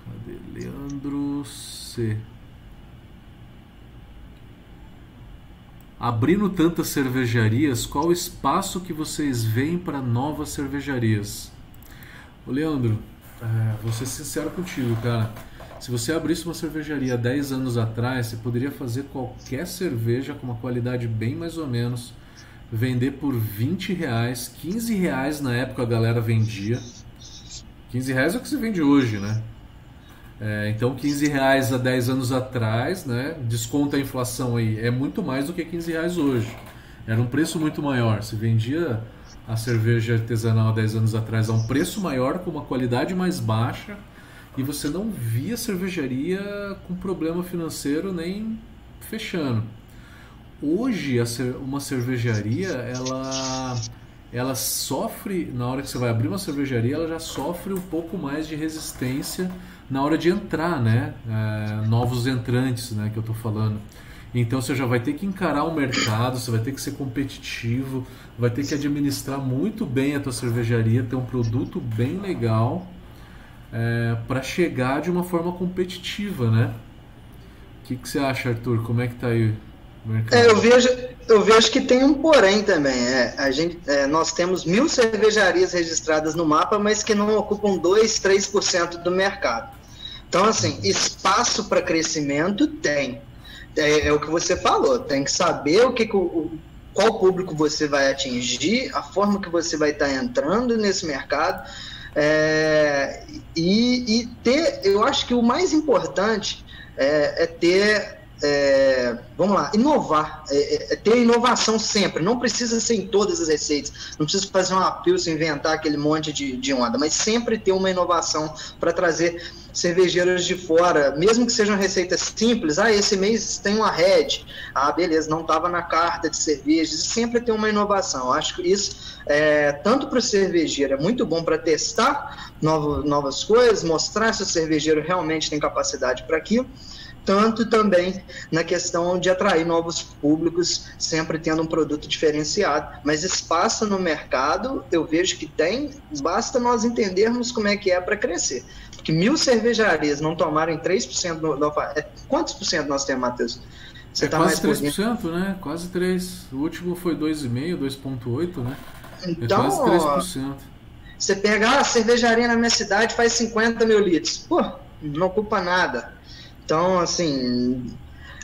Cadê? Leandro C. Abrindo tantas cervejarias, qual o espaço que vocês veem para novas cervejarias? Ô Leandro, é, vou ser sincero contigo, cara. Se você abrisse uma cervejaria 10 anos atrás, você poderia fazer qualquer cerveja com uma qualidade bem mais ou menos, vender por 20 reais, 15 reais na época a galera vendia. 15 reais é o que se vende hoje, né? É, então 15 reais há 10 anos atrás, né? Desconta a inflação aí, é muito mais do que 15 reais hoje. Era um preço muito maior. Se vendia a cerveja artesanal há 10 anos atrás a um preço maior, com uma qualidade mais baixa, e você não via cervejaria com problema financeiro nem fechando. Hoje, uma cervejaria, ela, ela sofre, na hora que você vai abrir uma cervejaria, ela já sofre um pouco mais de resistência na hora de entrar, né? É, novos entrantes, né? Que eu estou falando. Então você já vai ter que encarar o mercado, você vai ter que ser competitivo, vai ter que administrar muito bem a tua cervejaria, ter um produto bem legal é, para chegar de uma forma competitiva, né? O que, que você acha, Arthur? Como é que tá aí o mercado? É, eu vejo, eu vejo que tem um porém também. É, a gente, é, nós temos mil cervejarias registradas no mapa, mas que não ocupam 2, 3% do mercado. Então, assim, espaço para crescimento tem é, é, o que você falou, tem que saber o que, que o, qual público você vai atingir, a forma que você vai estar entrando nesse mercado. É, e, e, ter, eu acho que o mais importante é, é ter, é, vamos lá, inovar, é, é, é, ter inovação sempre. Não precisa ser em todas as receitas, não precisa fazer uma pilsen, inventar aquele monte de, de onda, mas sempre ter uma inovação para trazer cervejeiros de fora, mesmo que sejam receitas simples, ah, esse mês tem uma red, ah, beleza, não estava na carta de cervejas, sempre tem uma inovação. Acho que isso, é, tanto para o cervejeiro, é muito bom para testar novo, novas coisas, mostrar se o cervejeiro realmente tem capacidade para aquilo, tanto também na questão de atrair novos públicos, sempre tendo um produto diferenciado. Mas espaço no mercado, eu vejo que tem, basta nós entendermos como é que é para crescer que mil cervejarias não tomarem 3% do, do é, Quantos por cento nós temos, Matheus? Você é tá quase mais 3%, né? Quase 3%. O último foi 2,5%, 2,8%, né? É então, é quase 3%. Ó, você pegar a cervejaria na minha cidade faz 50 mil litros. Pô, não ocupa nada. Então, assim,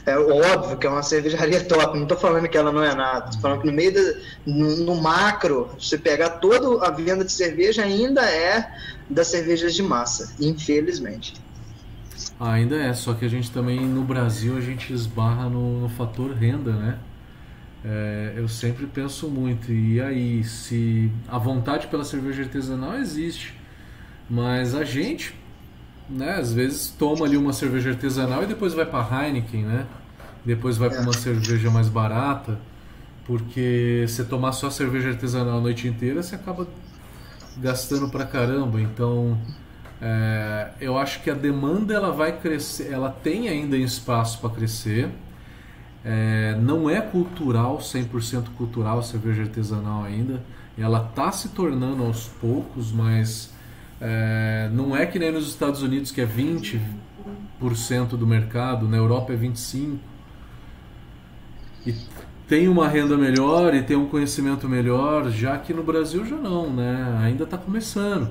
é óbvio que é uma cervejaria top, não estou falando que ela não é nada, estou falando que no meio, da, no, no, macro, você pegar toda a venda de cerveja ainda é das cervejas de massa, infelizmente. Ainda é, só que a gente também no Brasil a gente esbarra no, no fator renda, né? É, eu sempre penso muito, e aí, se a vontade pela cerveja artesanal existe, mas a gente, né, às vezes toma ali uma cerveja artesanal e depois vai para Heineken, né? Depois vai para uma cerveja mais barata, porque se tomar só cerveja artesanal a noite inteira, você acaba gastando pra caramba. Então, é, eu acho que a demanda ela vai crescer, ela tem ainda espaço para crescer. É, não é cultural, 100% cultural a cerveja artesanal ainda. Ela está se tornando aos poucos, mas é, não é que nem nos Estados Unidos que é 20% do mercado, na Europa é 25%. E tem uma renda melhor e tem um conhecimento melhor, já que no Brasil já não, né? Ainda está começando.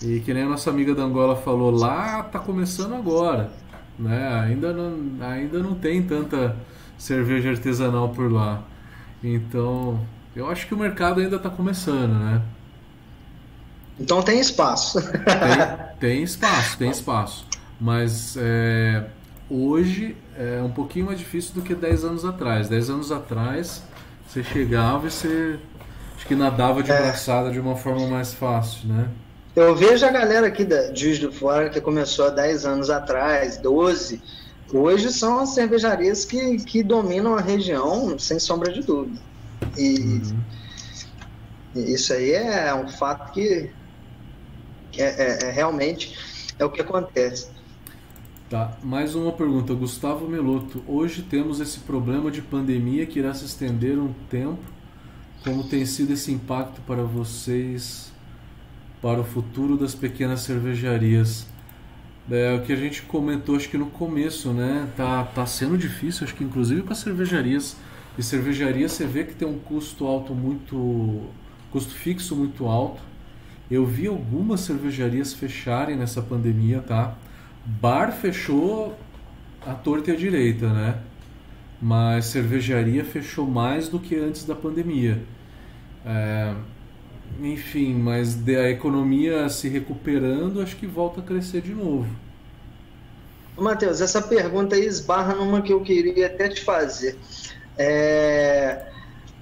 E que nem a nossa amiga da Angola falou, lá está começando agora, né? Ainda não, ainda não tem tanta cerveja artesanal por lá. Então, eu acho que o mercado ainda está começando, né? Então tem espaço. Tem, tem espaço, tem espaço. Mas é, hoje é um pouquinho mais difícil do que 10 anos atrás. 10 anos atrás, você chegava e você acho que nadava de é. braçada de uma forma mais fácil, né? Eu vejo a galera aqui da Juiz do Fora que começou há 10 anos atrás, 12. Hoje são as cervejarias que, que dominam a região, sem sombra de dúvida. E uhum. isso aí é um fato que, que é, é, é realmente é o que acontece. Tá, mais uma pergunta, Gustavo Meloto. Hoje temos esse problema de pandemia que irá se estender um tempo. Como tem sido esse impacto para vocês para o futuro das pequenas cervejarias? É o que a gente comentou, acho que no começo, né? Tá, tá sendo difícil, acho que inclusive para cervejarias. E cervejaria você vê que tem um custo alto muito. custo fixo muito alto Eu vi algumas cervejarias fecharem nessa pandemia, tá? Bar fechou a torta e a direita, né? Mas cervejaria fechou mais do que antes da pandemia. É, enfim, mas a economia se recuperando, acho que volta a crescer de novo. Matheus, essa pergunta aí esbarra numa que eu queria até te fazer. É,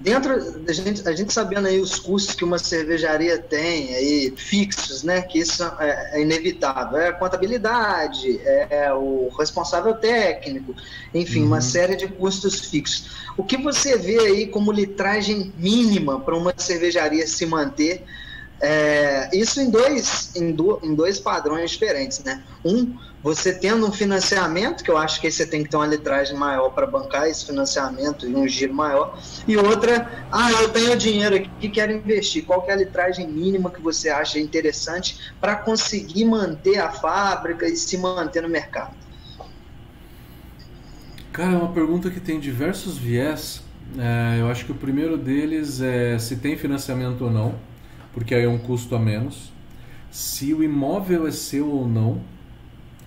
dentro da gente, a gente sabendo aí os custos que uma cervejaria tem aí fixos, né, que isso é, é inevitável, é a contabilidade, é, é o responsável técnico, enfim, uhum. uma série de custos fixos. O que você vê aí como litragem mínima para uma cervejaria se manter? É, isso em dois, em, do, em dois padrões diferentes, né? Um você tendo um financiamento, que eu acho que você tem que ter uma litragem maior para bancar esse financiamento e um giro maior, e outra, ah, eu tenho dinheiro aqui que quero investir, qual que é a litragem mínima que você acha interessante para conseguir manter a fábrica e se manter no mercado? Cara, é uma pergunta que tem diversos viés. É, eu acho que o primeiro deles é se tem financiamento ou não, porque aí é um custo a menos. Se o imóvel é seu ou não,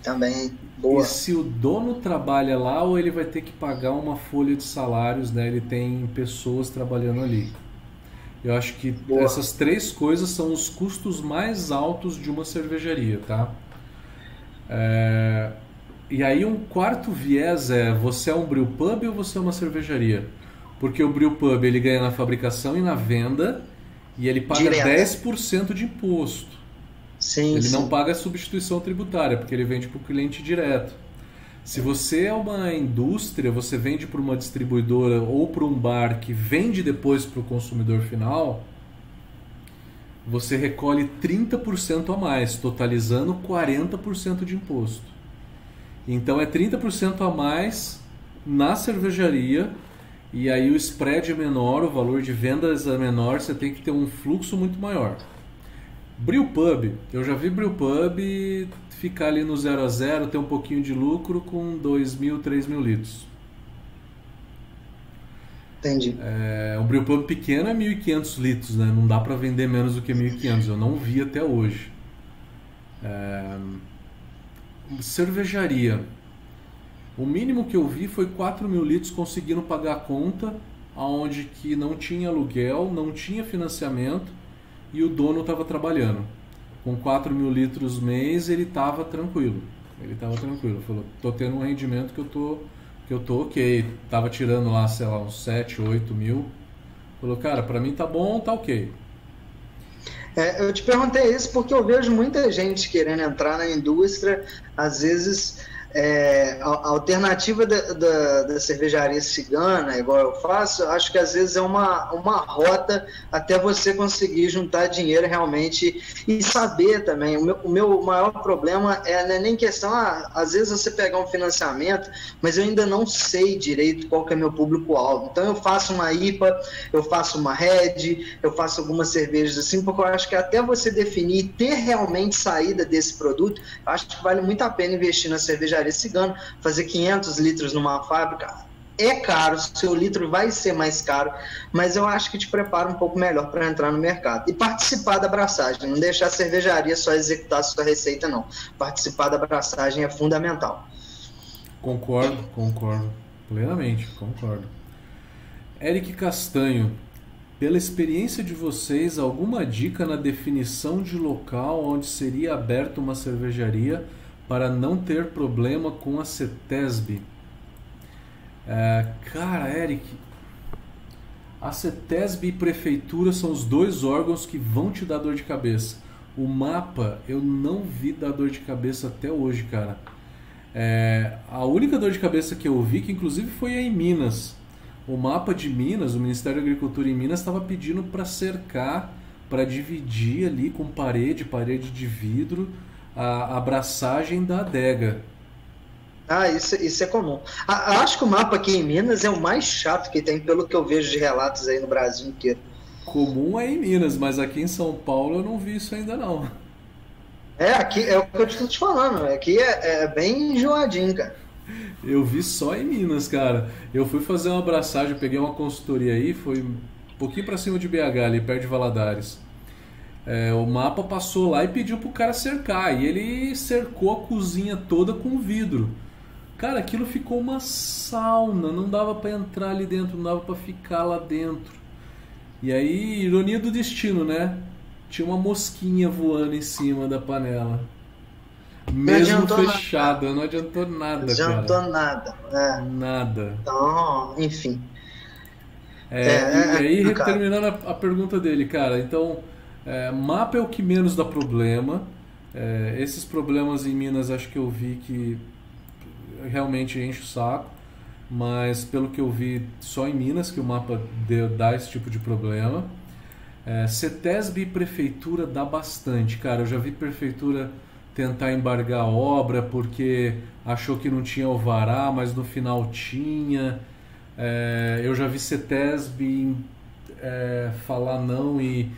também boa. E se o dono trabalha lá ou ele vai ter que pagar uma folha de salários, né? Ele tem pessoas trabalhando ali. Eu acho que boa. essas três coisas são os custos mais altos de uma cervejaria, tá? É... E aí um quarto viés é você é um brew pub ou você é uma cervejaria? Porque o brew pub ele ganha na fabricação e na venda e ele paga Direto. 10% de imposto. Sim, ele sim. não paga substituição tributária, porque ele vende para o cliente direto. Se você é uma indústria, você vende para uma distribuidora ou para um bar que vende depois para o consumidor final, você recolhe 30% a mais, totalizando 40% de imposto. Então é 30% a mais na cervejaria e aí o spread é menor, o valor de vendas é menor, você tem que ter um fluxo muito maior. Brewpub, eu já vi Brewpub ficar ali no 0 a 0 ter um pouquinho de lucro com 2 mil, 3 mil litros. Entendi. É, um Brewpub pequeno é 1.500 litros, né? Não dá para vender menos do que 1.500. Eu não vi até hoje. É, cervejaria. O mínimo que eu vi foi 4 mil litros conseguindo pagar a conta, aonde que não tinha aluguel, não tinha financiamento e o dono estava trabalhando. Com 4 mil litros mês, ele estava tranquilo. Ele estava tranquilo. Falou, tô tendo um rendimento que eu tô, que eu tô ok. Tava tirando lá, sei lá, uns 7, 8 mil. Falou, cara, para mim tá bom, tá ok. É, eu te perguntei isso porque eu vejo muita gente querendo entrar na indústria, às vezes é, a, alternativa da, da, da, cervejaria cigana, igual eu faço, acho que às vezes é uma, uma rota até você conseguir juntar dinheiro realmente e saber também. O meu, o meu maior problema é, não é nem questão, ah, às vezes você pegar um financiamento, mas eu ainda não sei direito qual que é meu público-alvo. Então eu faço uma IPA, eu faço uma Red, eu faço algumas cervejas assim, porque eu acho que até você definir ter realmente saída desse produto, acho que vale muito a pena investir na cervejaria cigano, fazer 500 litros numa fábrica é caro, seu litro vai ser mais caro, mas eu acho que te prepara um pouco melhor para entrar no mercado. E participar da abraçagem, não deixar a cervejaria só executar sua receita, não. Participar da abraçagem é fundamental. Concordo, concordo. Plenamente, concordo. Eric Castanho, pela experiência de vocês, alguma dica na definição de local onde seria aberta uma cervejaria para não ter problema com a CETESB. É, cara, Eric, a CETESB e prefeitura são os dois órgãos que vão te dar dor de cabeça. O mapa eu não vi dar dor de cabeça até hoje, cara. É, a única dor de cabeça que eu vi, que inclusive foi em Minas. O mapa de Minas, o Ministério da Agricultura em Minas estava pedindo para cercar, para dividir ali com parede, parede de vidro, a abraçagem da adega. Ah, isso, isso é comum. A, acho que o mapa aqui em Minas é o mais chato que tem, pelo que eu vejo de relatos aí no Brasil inteiro. Comum é em Minas, mas aqui em São Paulo eu não vi isso ainda não. É, aqui é o que eu estou te falando. Aqui é, é bem enjoadinho, cara. Eu vi só em Minas, cara. Eu fui fazer uma abraçagem, peguei uma consultoria aí, foi um pouquinho para cima de BH, ali perto de Valadares. É, o mapa passou lá e pediu pro cara cercar. E ele cercou a cozinha toda com vidro. Cara, aquilo ficou uma sauna. Não dava para entrar ali dentro, não dava para ficar lá dentro. E aí, ironia do destino, né? Tinha uma mosquinha voando em cima da panela. Mesmo não fechada, nada. não adiantou nada. Não adiantou cara. nada. É. Nada. Então, enfim. É, é, e aí, é, terminando a, a, pergunta dele, cara, então, é, mapa é o que menos dá problema. É, esses problemas em Minas, acho que eu vi que realmente enche o saco, mas pelo que eu vi, só em Minas que o mapa deu, dá esse tipo de problema. É, CETESB e prefeitura dá bastante, cara. Eu já vi prefeitura tentar embargar a obra porque achou que não tinha alvará, mas no final tinha. É, eu já vi CETESB é, falar não e,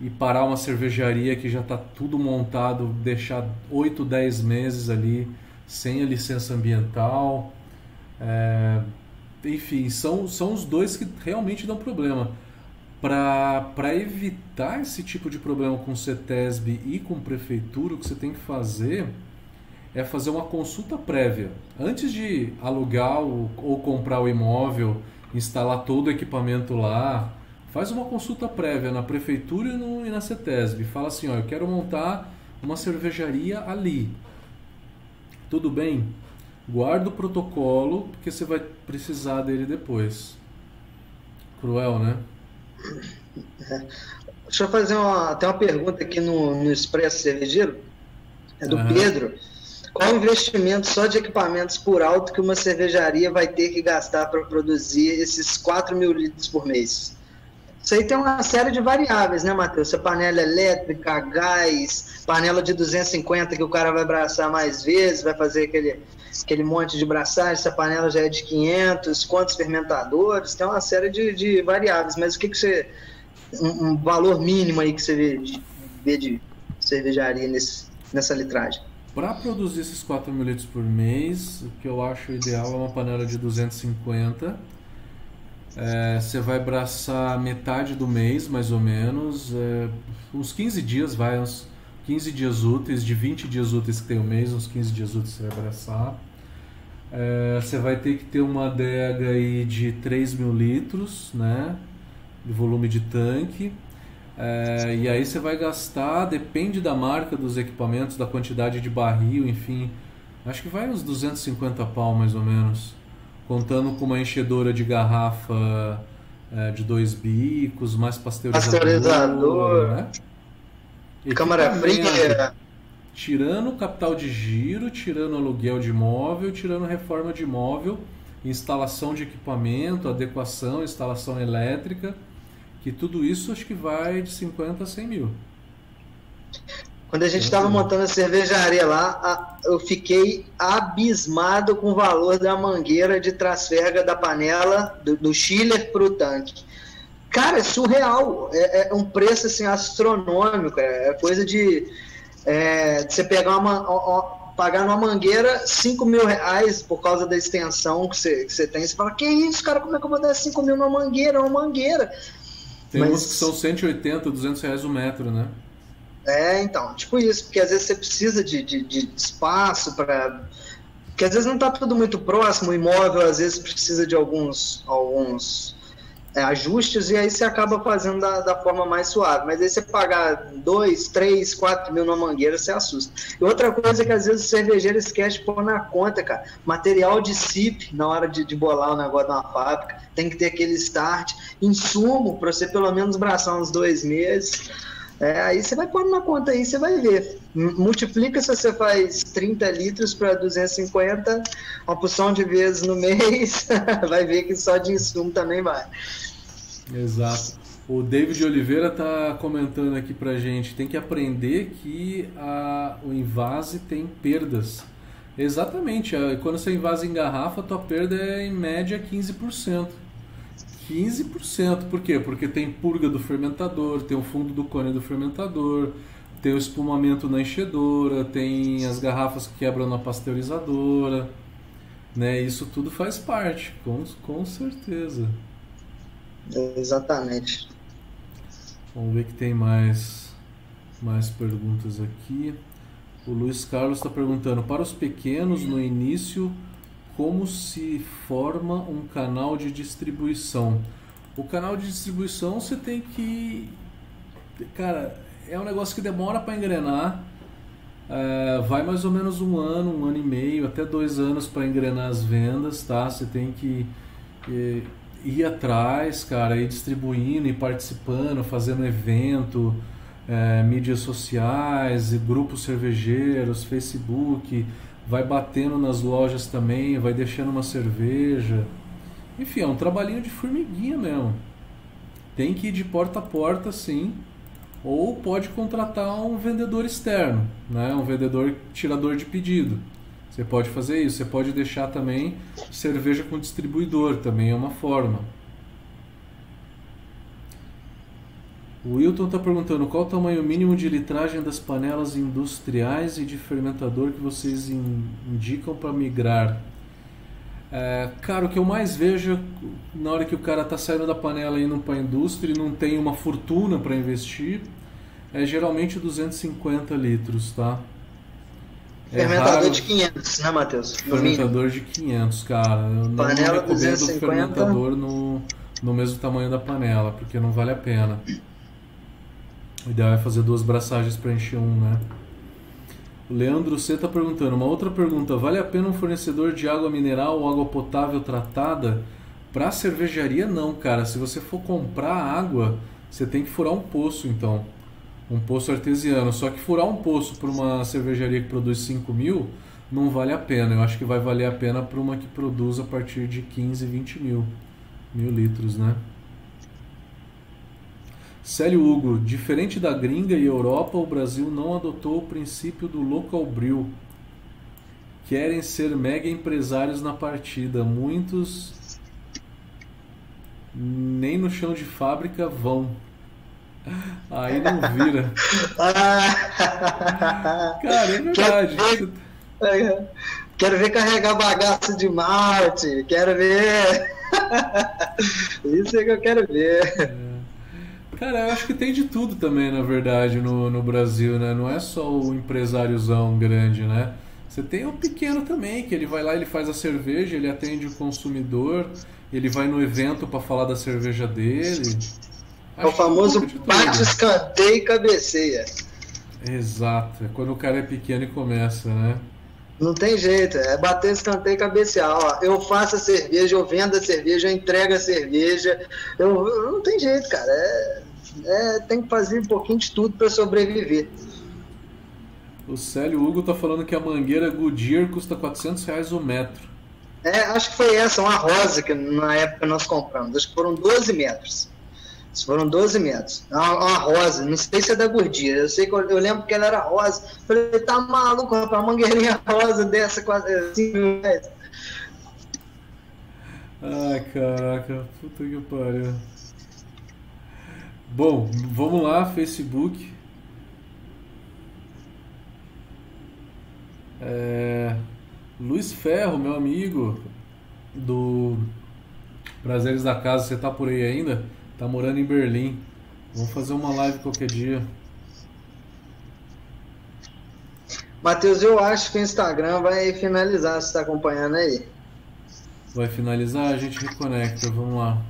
e parar uma cervejaria que já está tudo montado, deixar 8, 10 meses ali sem a licença ambiental. É, enfim, são, são os dois que realmente dão problema. Para evitar esse tipo de problema com o CETESB e com prefeitura, o que você tem que fazer é fazer uma consulta prévia. Antes de alugar o, ou comprar o imóvel, instalar todo o equipamento lá, faz uma consulta prévia na prefeitura e, no, e na CETESB. Fala assim, ó, eu quero montar uma cervejaria ali. Tudo bem? Guarda o protocolo, porque você vai precisar dele depois. Cruel, né? É. Deixa eu fazer uma, até uma pergunta aqui no, no Expresso Cervejeiro. É do uhum. Pedro. Qual o investimento só de equipamentos por alto que uma cervejaria vai ter que gastar para produzir esses 4 mil litros por mês? Isso aí tem uma série de variáveis, né, Matheus? Se é panela elétrica, gás, panela de 250 que o cara vai abraçar mais vezes, vai fazer aquele, aquele monte de braçagem, se a panela já é de 500, quantos fermentadores, tem uma série de, de variáveis. Mas o que, que você. Um, um, valor mínimo aí que você vê de, vê de cervejaria nesse, nessa litragem? Para produzir esses 4 mil litros por mês, o que eu acho ideal é uma panela de 250. É, você vai abraçar metade do mês, mais ou menos, é, uns 15 dias, vai, uns 15 dias úteis, de 20 dias úteis que tem o mês, uns 15 dias úteis você vai abraçar. É, você vai ter que ter uma adega aí de 3 mil litros, né? De volume de tanque. É, e aí você vai gastar, depende da marca dos equipamentos, da quantidade de barril, enfim. Acho que vai uns 250 pau mais ou menos. Contando com uma enchedora de garrafa é, de dois bicos, mais pasteurizador. Pasteurizador. Né? Câmara fria. Tirando capital de giro, tirando aluguel de imóvel, tirando reforma de imóvel, instalação de equipamento, adequação, instalação elétrica que tudo isso acho que vai de 50 a 100 mil. Quando a gente estava montando a cervejaria lá, eu fiquei abismado com o valor da mangueira de trasferga da panela, do, do chiller para o tanque. Cara, é surreal. É, é, um preço assim, astronômico. É, é coisa de, é, de você pegar uma, uma, pagar numa mangueira 5 mil reais por causa da extensão que você, que você tem. Você fala, que isso, cara? Como é que eu vou dar 5 mil numa mangueira? Uma mangueira. Tem Mas... uns que são 180, 200 reais o metro, né? É, então, tipo isso, porque às vezes você precisa de, de, de espaço para. Porque às vezes não está tudo muito próximo, o imóvel às vezes precisa de alguns, alguns é, ajustes e aí você acaba fazendo da, da, forma mais suave. Mas aí você pagar 2, 3, 4 mil numa mangueira, você assusta. E outra coisa é que às vezes o cervejeiro esquece de pôr na conta, cara. Material de CIP na hora de, de bolar o negócio de uma fábrica, tem que ter aquele start. Insumo para você pelo menos braçar uns dois meses. É, aí você vai pôr na conta aí, você vai ver. Multiplica se você faz 30 litros para 250, uma porção de vezes no mês, vai ver que só de insumo também vai. Exato. O David Oliveira está comentando aqui pra gente, tem que aprender que a, o invase tem perdas. Exatamente, quando você invasa em garrafa, a tua perda é em média 15%. 15%. Por quê? Porque tem purga do fermentador, tem o fundo do cone do fermentador, tem o espumamento na enchedora, tem as garrafas que quebram na pasteurizadora. Né? Isso tudo faz parte, com, com certeza. Exatamente. Vamos ver que tem mais. Mais perguntas aqui. O Luiz Carlos está perguntando: para os pequenos, no início, como se forma um canal de distribuição? O canal de distribuição você tem que. Cara, é um negócio que demora para engrenar. É, vai mais ou menos um ano, um ano e meio, até dois anos para engrenar as vendas, tá? Você tem que ir, ir atrás, cara, ir distribuindo, ir participando, fazendo evento, é, mídias sociais, grupos cervejeiros, Facebook, vai batendo nas lojas também, vai deixando uma cerveja. Enfim, é um trabalhinho de formiguinha mesmo. Tem que ir de porta a porta, sim ou pode contratar um vendedor externo, né? um vendedor tirador de pedido. Você pode fazer isso. Você pode deixar também cerveja com distribuidor, também é uma forma. O Wilton está perguntando qual o tamanho mínimo de litragem das panelas industriais e de fermentador que vocês indicam para migrar. É, cara, o que eu mais vejo na hora que o cara está saindo da panela e indo para a indústria e não tem uma fortuna para investir, é geralmente 250 litros, tá? É fermentador raro... de 500, né, Matheus? Fermentador de 500, cara. Eu não panela recomendo 250... fermentador no, no mesmo tamanho da panela, porque não vale a pena. O ideal é fazer duas braçagens para encher um, né? O Leandro C está perguntando, uma outra pergunta, vale a pena um fornecedor de água mineral ou água potável tratada? Para cervejaria não, cara. Se você for comprar água, você tem que furar um poço então. Um poço artesiano. Só que furar um poço para uma cervejaria que produz 5 mil não vale a pena. Eu acho que vai valer a pena para uma que produz a partir de 15, 20 mil, mil litros, né? Célio Hugo, diferente da gringa e Europa, o Brasil não adotou o princípio do local brew. Querem ser mega empresários na partida. Muitos nem no chão de fábrica vão. Aí não vira. Cara, é verdade. Quero ver, quero ver carregar bagaço de Marte. Quero ver. Isso é que eu quero ver. É. Cara, eu acho que tem de tudo também, na verdade, no, no Brasil, né? Não é só o empresáriozão grande, né? Você tem o pequeno também, que ele vai lá, ele faz a cerveja, ele atende o consumidor, ele vai no evento para falar da cerveja dele. É o famoso bate, escanteio e cabeceia. Exato, é quando o cara é pequeno e começa, né? Não tem jeito, é bater escanteio e cabecear. Ó, eu faço a cerveja, eu vendo a cerveja, eu entrego a cerveja. Eu, não tem jeito, cara. É, é, tem que fazer um pouquinho de tudo para sobreviver. O Célio Hugo tá falando que a mangueira Goodyear custa 400 reais o metro. É, acho que foi essa, uma rosa que na época nós compramos. Acho que foram 12 metros. Foram 12 metros. Uma, uma, rosa, não sei se é da Goodyear. Eu sei que eu, eu lembro que ela era rosa. Falei, tá maluco, uma mangueirinha rosa dessa, quase 5 mil reais. Ai, caraca, puta que pariu. Bom, vamos lá, Facebook. É, Luiz Ferro, meu amigo do Prazeres da Casa, você tá por aí ainda? Tá morando em Berlim. Vamos fazer uma live qualquer dia. Matheus, eu acho que o Instagram vai finalizar, você está acompanhando aí. Vai finalizar? A gente reconecta, vamos lá.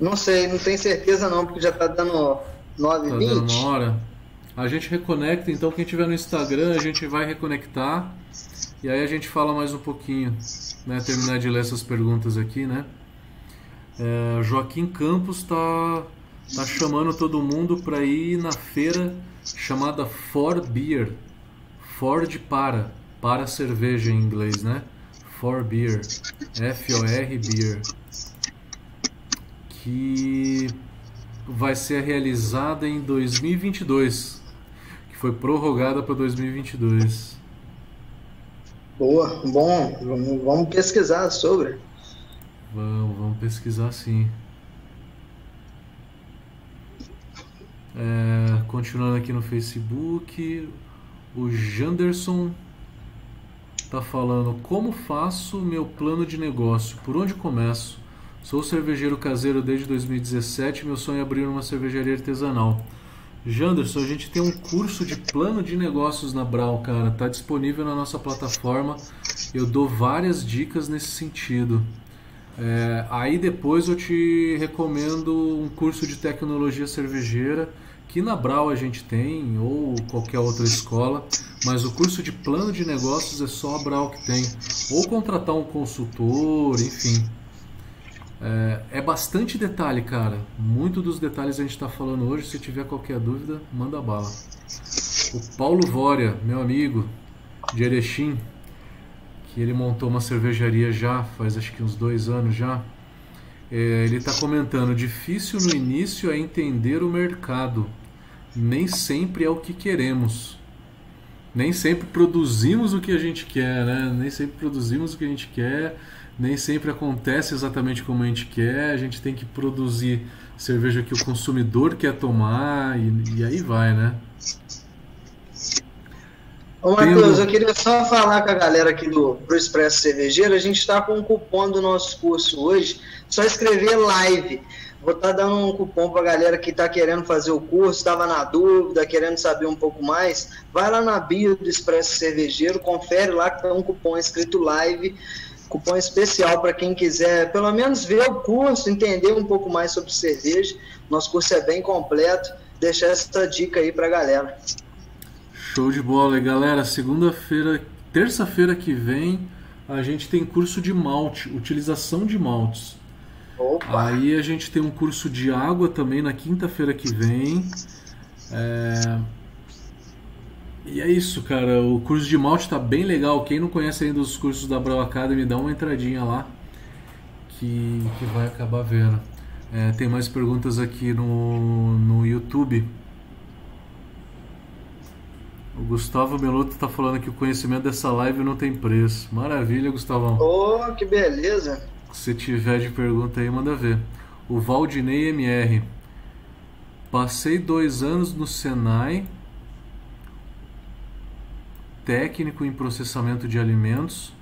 Não sei, não tenho certeza não, porque já tá dando 9 Tá dando uma hora? A gente reconecta, então quem tiver no Instagram a gente vai reconectar e aí a gente fala mais um pouquinho, né? Terminar de ler essas perguntas aqui, né? É, Joaquim Campos tá, tá chamando todo mundo para ir na feira chamada For Beer. For de para, para cerveja em inglês, né? For Beer, F-O-R Beer que vai ser realizada em 2022, que foi prorrogada para 2022. Boa, bom, vamos, vamos pesquisar sobre. Vamos, vamos pesquisar sim. É, continuando aqui no Facebook, o Janderson está falando como faço meu plano de negócio, por onde começo? Sou cervejeiro caseiro desde 2017 meu sonho é abrir uma cervejaria artesanal. Janderson, a gente tem um curso de plano de negócios na Brau, cara. Tá disponível na nossa plataforma. Eu dou várias dicas nesse sentido. É, aí depois eu te recomendo um curso de tecnologia cervejeira que na Brau a gente tem ou qualquer outra escola, mas o curso de plano de negócios é só a Brau que tem. Ou contratar um consultor, enfim. É, é bastante detalhe, cara. Muito dos detalhes a gente está falando hoje. Se tiver qualquer dúvida, manda bala. O Paulo Vória, meu amigo de Erechim, que ele montou uma cervejaria já faz acho que uns dois anos já. É, ele está comentando: difícil no início é entender o mercado. Nem sempre é o que queremos. Nem sempre produzimos o que a gente quer, né? Nem sempre produzimos o que a gente quer nem sempre acontece exatamente como a gente quer, a gente tem que produzir cerveja que o consumidor quer tomar e, e aí vai, né? Ô Matheus, eu queria só falar com a galera aqui do Pro Expresso Cervejeiro, a gente está com um cupom do nosso curso hoje, só escrever live. Vou estar tá dando um cupom para a galera que está querendo fazer o curso, estava na dúvida, querendo saber um pouco mais. Vai lá na bio do Expresso Cervejeiro, confere lá que tem um cupom escrito live cupom especial para quem quiser pelo menos ver o curso, entender um pouco mais sobre cerveja. Nosso curso é bem completo. Deixar essa dica aí para a galera. Show de bola, e galera. Segunda-feira, terça-feira que vem, a gente tem curso de malte, utilização de maltes. Opa. Aí a gente tem um curso de água também na quinta-feira que vem. É, e é isso, cara. O curso de malte tá bem legal. Quem não conhece ainda os cursos da Brau Academy, dá uma entradinha lá que, que vai acabar vendo. É, tem mais perguntas aqui no, no YouTube. O Gustavo Meloto está falando que o conhecimento dessa live não tem preço. Maravilha, Gustavão. Oh, que beleza. Se tiver de pergunta aí, manda ver. O Valdinei MR. Passei dois anos no Senai técnico em processamento de alimentos.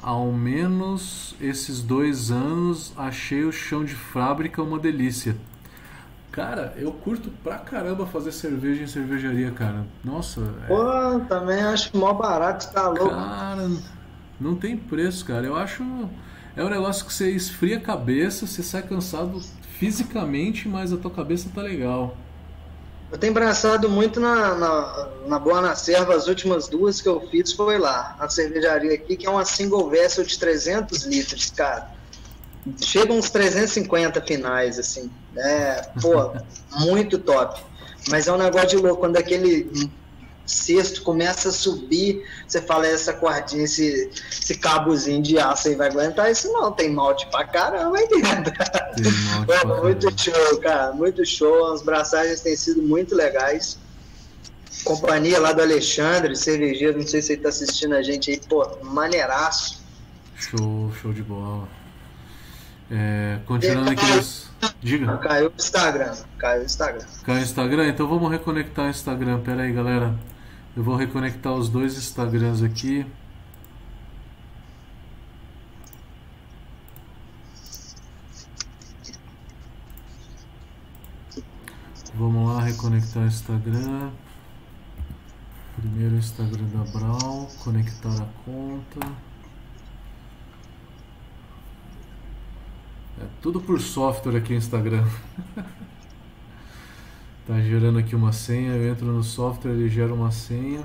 Ao menos esses dois anos achei o chão de fábrica uma delícia. Cara, eu curto pra caramba fazer cerveja em cervejaria, cara. Nossa. É... Pô, também acho mó barato, tá louco. Cara, não tem preço, cara. Eu acho. É um negócio que você esfria a cabeça, você sai cansado fisicamente, mas a tua cabeça tá legal. Eu tenho braçado muito na, na, na Boa Serva, as últimas duas que eu fiz foi lá, a cervejaria aqui, que é uma single vessel de 300 litros, cara. Chega uns 350 finais, assim. É, pô, muito top. Mas é um negócio de louco, quando aquele sexto começa a subir, você fala, essa cordinha, esse, esse cabozinho de aço aí vai aguentar isso não, tem malte pra caramba aí dentro. Pô, muito show, cara, muito show, as braçagens têm sido muito legais. Companhia lá do Alexandre, cervejeiro, não sei se ele tá assistindo a gente aí, pô, maneiraço. Show, show de bola. É, continuando aqui nos... Diga. Caiu o Instagram. Caiu o Instagram. Caiu o Instagram? Então vamos reconectar o Instagram. Pera aí, galera. Eu vou reconectar os dois Instagrams aqui. Vamos lá, reconectar o Instagram. Primeiro o Instagram da Brau, conectar a conta. É tudo por software aqui no Instagram. Tá gerando aqui uma senha, eu entro no software, ele gera uma senha.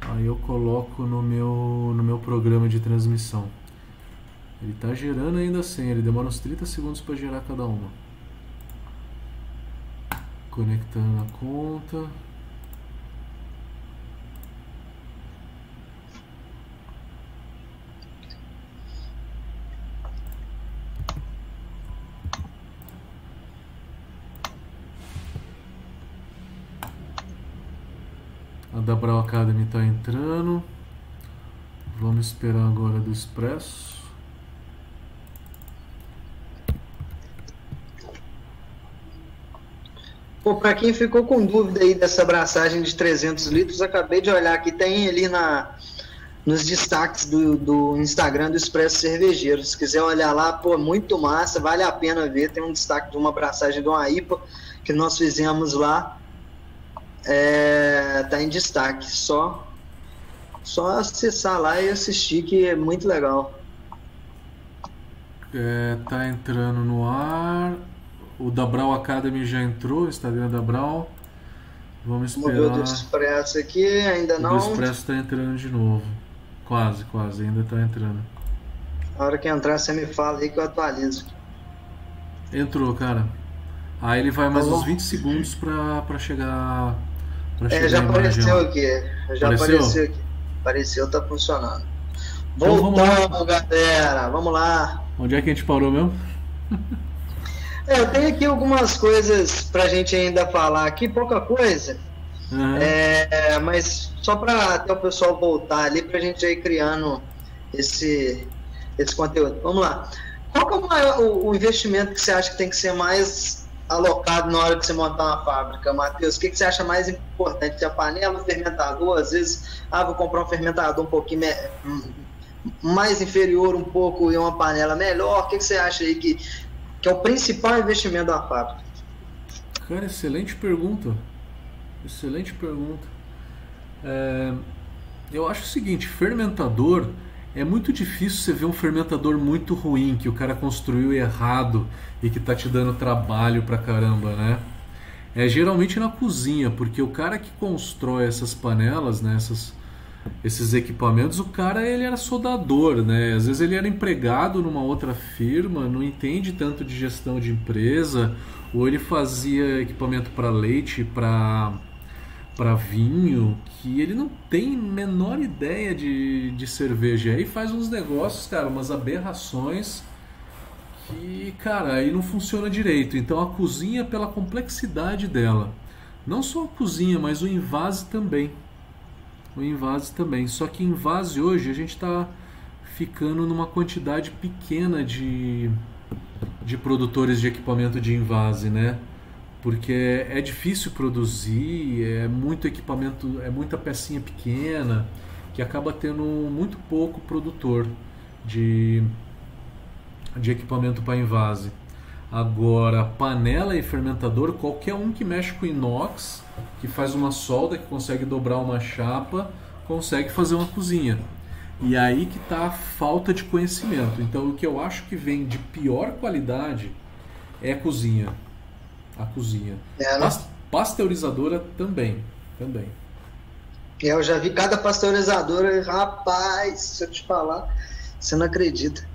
Aí eu coloco no meu, no meu programa de transmissão. Ele está gerando ainda a senha, ele demora uns 30 segundos para gerar cada uma. Conectando a conta. Da Brau Academy está entrando. Vamos esperar agora do Expresso. Pô, para quem ficou com dúvida aí dessa abraçagem de 300 litros, acabei de olhar que tem ali na, nos destaques do, do Instagram do Expresso Cervejeiro. Se quiser olhar lá, pô, muito massa, vale a pena ver. Tem um destaque de uma abraçagem de uma IPA que nós fizemos lá. É, tá em destaque. Só, só acessar lá e assistir, que é muito legal. É, tá entrando no ar. O da Brau Academy já entrou, o Instagram da Brau. Vamos esperar. O do Expresso aqui, ainda não. O Expresso está entrando de novo. Quase, quase, ainda está entrando. Na hora que entrar, você me fala aí que eu atualizo. Entrou, cara. Aí ele vai mais tá uns 20 segundos para chegar. Pra é, já apareceu aqui. Já apareceu? apareceu aqui. Apareceu, tá funcionando. Então, Voltamos, vamos galera. Vamos lá. Onde é que a gente parou mesmo? É, eu tenho aqui algumas coisas pra gente ainda falar aqui, pouca coisa. Uhum. É, mas só para até o pessoal voltar ali para a gente ir criando esse, esse conteúdo. Vamos lá. Qual é o, maior, o, o, investimento que você acha que tem que ser mais alocado na hora de você montar uma fábrica, Matheus? O que, que você acha mais importante? A panela, o fermentador? Às vezes, ah, vou comprar um fermentador um pouquinho mais inferior um pouco e uma panela melhor. O que, que você acha aí que, que é o principal investimento da fábrica? Cara, excelente pergunta. Excelente pergunta. É, eu acho o seguinte, fermentador é muito difícil você ver um fermentador muito ruim que o cara construiu errado e que tá te dando trabalho pra caramba, né? É geralmente na cozinha, porque o cara que constrói essas panelas, né, essas, esses equipamentos, o cara ele era soldador, né? Às vezes ele era empregado numa outra firma, não entende tanto de gestão de empresa, ou ele fazia equipamento para leite, para para vinho que ele não tem menor ideia de, de cerveja. E aí faz uns negócios, cara, umas aberrações que, cara, aí não funciona direito. Então a cozinha, pela complexidade dela, não só a cozinha, mas o invase também. O invase também. Só que invase hoje a gente está ficando numa quantidade pequena de, de produtores de equipamento de invase, né? Porque é difícil produzir, é muito equipamento, é muita pecinha pequena, que acaba tendo muito pouco produtor de, de equipamento para invase. Agora, panela e fermentador, qualquer um que mexe com inox, que faz uma solda, que consegue dobrar uma chapa, consegue fazer uma cozinha. E aí que está a falta de conhecimento. Então, o que eu acho que vem de pior qualidade é a cozinha a cozinha. É, né? Pasteurizadora também, também. É, eu já vi cada pasteurizadora, rapaz, se eu te falar, você não acredita.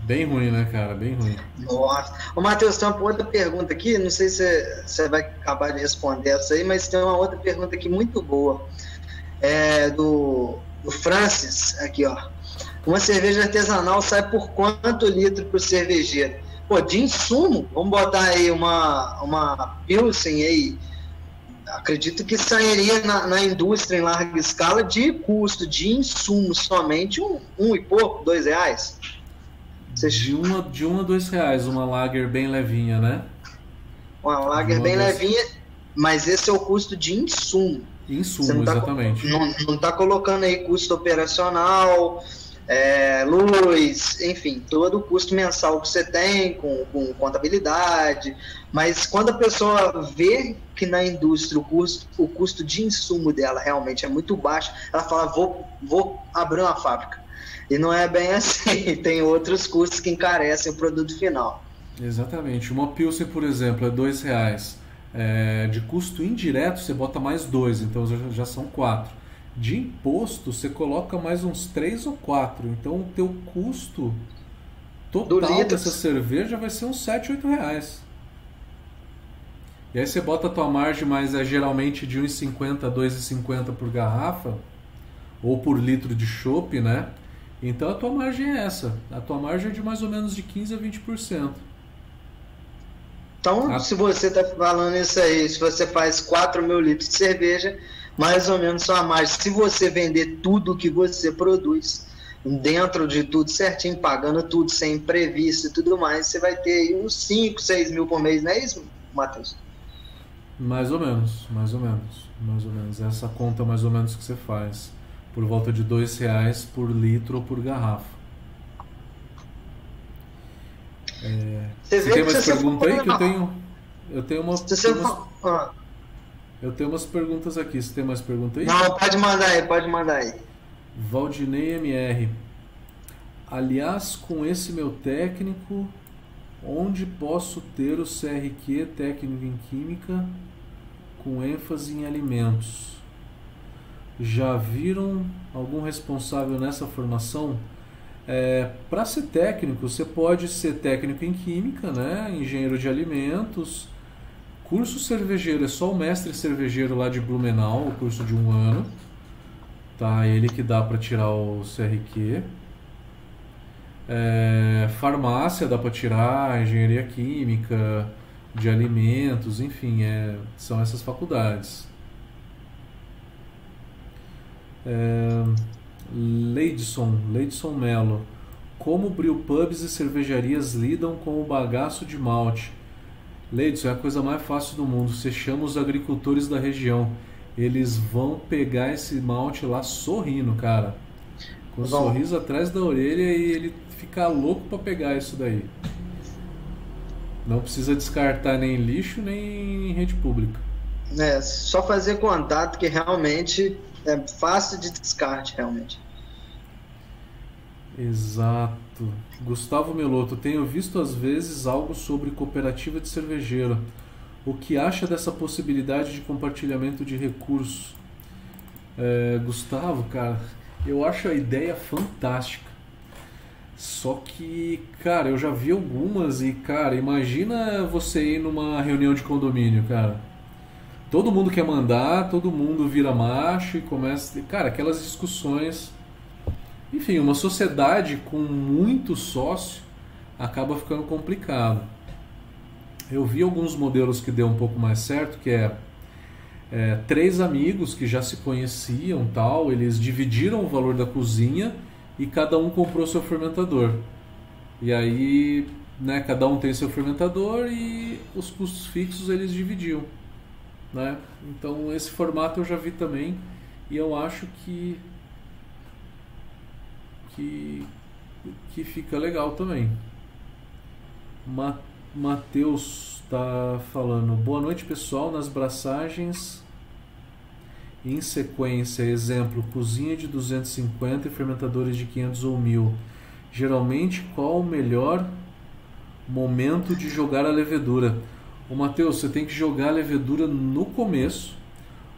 Bem ruim, né, cara? Bem ruim. Nossa. Ô, Matheus, tem uma outra pergunta aqui, não sei se você vai acabar de responder essa aí, mas tem uma outra pergunta aqui muito boa. É do, do Francis, aqui, ó. Uma cerveja artesanal sai por quanto litro por cervejeiro? Pô, de insumo, vamos botar aí uma, uma Pilsen aí, acredito que sairia na, na, indústria em larga escala de custo de insumo somente um, um e pouco, dois reais. De uma, de um a dois reais, uma lager bem levinha, né? Uma lager uma bem dois... levinha, mas esse é o custo de insumo. Insumo, tá, exatamente. Não, não tá colocando aí custo operacional, é, luz, enfim, todo o custo mensal que você tem com, com, contabilidade. Mas quando a pessoa vê que na indústria o custo, o custo de insumo dela realmente é muito baixo, ela fala: vou, vou abrir uma fábrica. E não é bem assim, tem outros custos que encarecem o produto final. Exatamente. Uma Pilsen, por exemplo, é dois reais. É, de custo indireto, você bota mais dois, então já, já são quatro de imposto você coloca mais uns 3 ou 4. Então o teu custo total dessa cerveja vai ser uns 7, 8 reais. E aí você bota a tua margem, mas é geralmente de 1,50 a 2,50 por garrafa, ou por litro de chopp, né? Então a tua margem é essa. A tua margem é de mais ou menos de 15 a 20%. Então, a... se você está falando isso aí, se você faz 4 mil litros de cerveja, mais ou menos sua margem. Se você vender tudo que você produz, dentro de tudo certinho, pagando tudo sem imprevisto e tudo mais, você vai ter uns 5, 6 mil por mês, não é isso, Matheus? Mais ou menos, mais ou menos, mais ou menos. Essa conta mais ou menos que você faz. por volta de dois reais por litro ou por garrafa. É, você, você tem mais pergunta aí que eu tenho? Eu tenho uma. Você umas, ah. Eu tenho umas perguntas aqui. Você tem mais pergunta aí? Não, pode mandar aí, pode mandar aí. Valdinei MR. Aliás, com esse meu técnico, onde posso ter o CRQ técnico em química com ênfase em alimentos? Já viram algum responsável nessa formação? É, Para ser técnico, você pode ser técnico em química, né? engenheiro de alimentos. Curso cervejeiro é só o mestre cervejeiro lá de Blumenau, o curso de um ano. Tá, ele que dá para tirar o CRQ. É, farmácia dá para tirar, engenharia química, de alimentos, enfim, é, são essas faculdades. É, Leidson, Leidson Melo. Como brewpubs e cervejarias lidam com o bagaço de malte? Leidson, é a coisa mais fácil do mundo. Você chama os agricultores da região. Eles vão pegar esse malte lá sorrindo, cara. Com um sorriso atrás da orelha e ele fica louco para pegar isso daí. Não precisa descartar nem lixo nem em rede pública. É, só fazer contato que realmente é fácil de descarte, realmente. Exato. Gustavo Meloto, tenho visto às vezes algo sobre cooperativa de cervejeiro. O que acha dessa possibilidade de compartilhamento de recursos? É, Gustavo, cara, eu acho a ideia fantástica. Só que, cara, eu já vi algumas e, cara, imagina você ir numa reunião de condomínio, cara todo mundo quer mandar, todo mundo vira macho e começa. Cara, aquelas discussões. Enfim, uma sociedade com muito sócio acaba ficando complicado. Eu vi alguns modelos que deu um pouco mais certo, que é, é três amigos que já se conheciam tal, eles dividiram o valor da cozinha e cada um comprou seu fermentador. E aí, né, cada um tem seu fermentador e os custos fixos eles dividiam. Né? Então esse formato eu já vi também e eu acho que que, que fica legal também. Ma Matheus está falando, boa noite pessoal, nas braçagens em sequência, exemplo, cozinha de 250 e fermentadores de 500 ou 1000. Geralmente, qual o melhor momento de jogar a levedura? O Matheus, você tem que jogar a levedura no começo,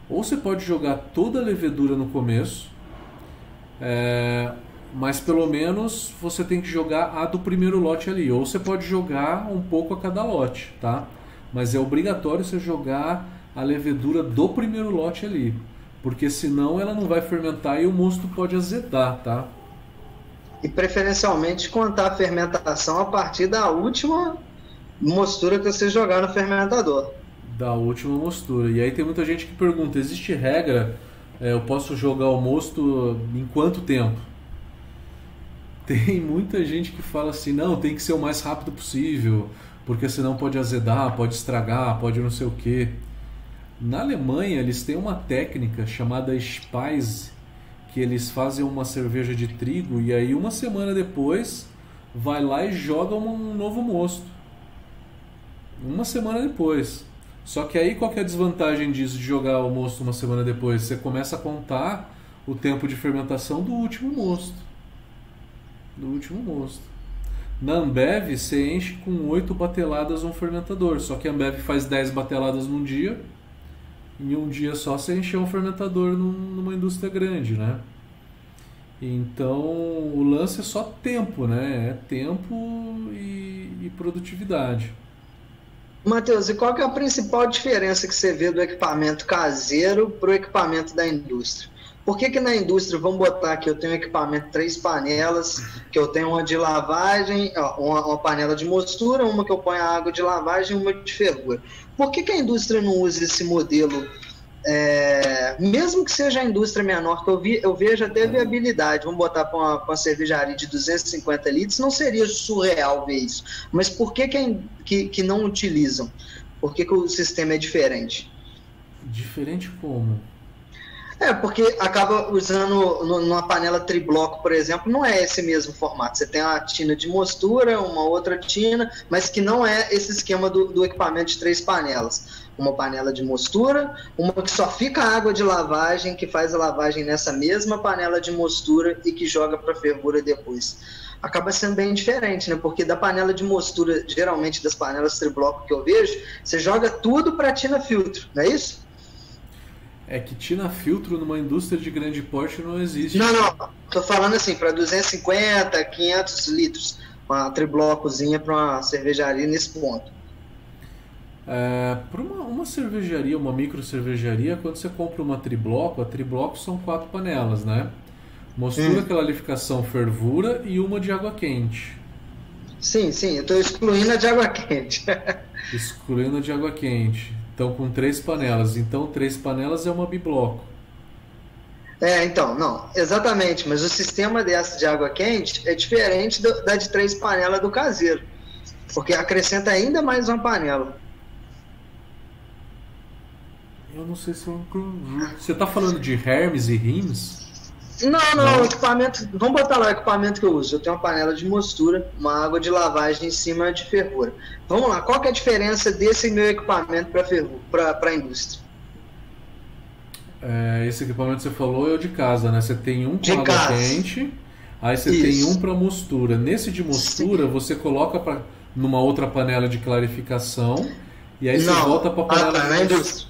ou você pode jogar toda a levedura no começo, é, mas pelo menos você tem que jogar a do primeiro lote ali, ou você pode jogar um pouco a cada lote, tá? Mas é obrigatório você jogar a levedura do primeiro lote ali, porque senão ela não vai fermentar e o mosto pode azedar, tá? E preferencialmente contar a fermentação a partir da última mostura que você jogar no fermentador. Da última mostura. E aí tem muita gente que pergunta: existe regra? É, eu posso jogar o mosto em quanto tempo? Tem muita gente que fala assim: não, tem que ser o mais rápido possível, porque senão pode azedar, pode estragar, pode não sei o que. Na Alemanha, eles têm uma técnica chamada Speise, que eles fazem uma cerveja de trigo e aí uma semana depois vai lá e joga um novo mosto uma semana depois. Só que aí qual que é a desvantagem disso de jogar o mosto uma semana depois? Você começa a contar o tempo de fermentação do último mosto. Do último mosto. Na Ambev você enche com 8 bateladas um fermentador, só que a Ambev faz 10 bateladas num dia. Em um dia só você encheu um fermentador numa indústria grande, né? Então o lance é só tempo, né? É tempo e, e produtividade. Matheus, e qual que é a principal diferença que você vê do equipamento caseiro para o equipamento da indústria? Por que, que na indústria, vamos botar que eu tenho equipamento três panelas, que eu tenho uma de lavagem, uma, uma panela de mostura, uma que eu ponho a água de lavagem e uma de ferrura. Por que, que a indústria não usa esse modelo é, mesmo que seja a indústria menor, que eu, vi, eu vejo até viabilidade, vamos botar para uma, uma, cervejaria de 250 litros, não seria surreal ver isso. Mas por que, que, que, que não utilizam? Por que, que o sistema é diferente? Diferente como? É, porque acaba usando numa panela tribloco, por exemplo, não é esse mesmo formato. Você tem uma tina de mostura, uma outra tina, mas que não é esse esquema do, do equipamento de três panelas. Uma panela de mostura, uma que só fica água de lavagem, que faz a lavagem nessa mesma panela de mostura e que joga para fervura depois. Acaba sendo bem diferente, né? Porque da panela de mostura, geralmente das panelas tribloco que eu vejo, você joga tudo para tina filtro, não é isso? É que tina filtro numa indústria de grande porte não existe. Não, não. Tô falando assim, para 250, 500 litros. Uma triblocozinha para uma cervejaria nesse ponto. É, para uma, uma, cervejaria, uma micro cervejaria, quando você compra uma tribloco, a tribloco são quatro panelas, né? Mostura, hum. clarificação, fervura e uma de água quente. Sim, sim, eu estou excluindo a de água quente. excluindo a de água quente. Então, com três panelas. Então, três panelas é uma bibloco. É, então, não, exatamente. Mas o sistema dessa de água quente é diferente do, da de três panelas do caseiro. Porque acrescenta ainda mais uma panela. Eu não sei se eu Você está falando de Hermes e Rims? Não, não, não, equipamento. Vamos botar lá o equipamento que eu uso. Eu tenho uma panela de mostura, uma água de lavagem em cima de fervura. Vamos lá, qual que é a diferença desse meu equipamento para a indústria? É, esse equipamento que você falou é o de casa, né? Você tem um com água quente, aí você Isso. tem um para mostura. Nesse de mostura, Sim. você coloca pra, numa outra panela de clarificação e aí não. você volta para a panela ah, tá, de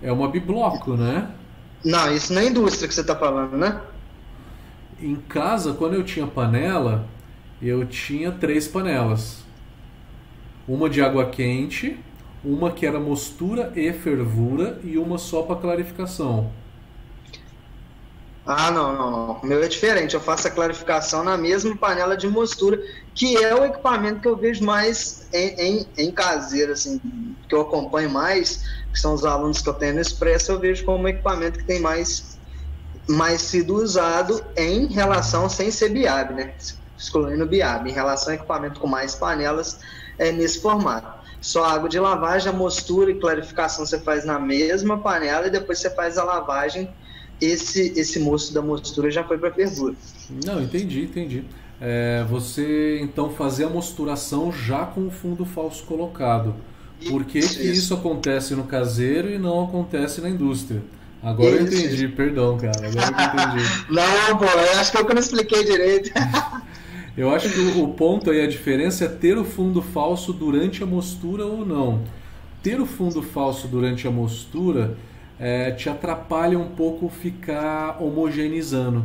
É uma bibloco, né? Não, isso na indústria que você está falando, né? Em casa, quando eu tinha panela, eu tinha três panelas. Uma de água quente, uma que era mostura e fervura e uma só para clarificação. Ah, não, não, não. O meu é diferente. Eu faço a clarificação na mesma panela de mostura, que é o equipamento que eu vejo mais em, em, em caseiro, assim, que eu acompanho mais que são os alunos que eu tenho no Expresso, eu vejo como um equipamento que tem mais, mais sido usado em relação, sem ser BIAB, né? excluindo o BIAB, em relação a equipamento com mais panelas é nesse formato. Só água de lavagem, a mostura e clarificação você faz na mesma panela e depois você faz a lavagem. Esse, esse moço da mostura já foi para fervura. Não, entendi, entendi. É, você então fazer a mosturação já com o fundo falso colocado. Por que, isso, que isso. acontece no caseiro e não acontece na indústria? Agora isso, eu entendi, isso. perdão, cara. Agora eu entendi. não, pô, eu acho que eu não expliquei direito. eu acho que o, o ponto aí, a diferença é ter o fundo falso durante a mostura ou não. Ter o fundo falso durante a mostura é, te atrapalha um pouco ficar homogeneizando.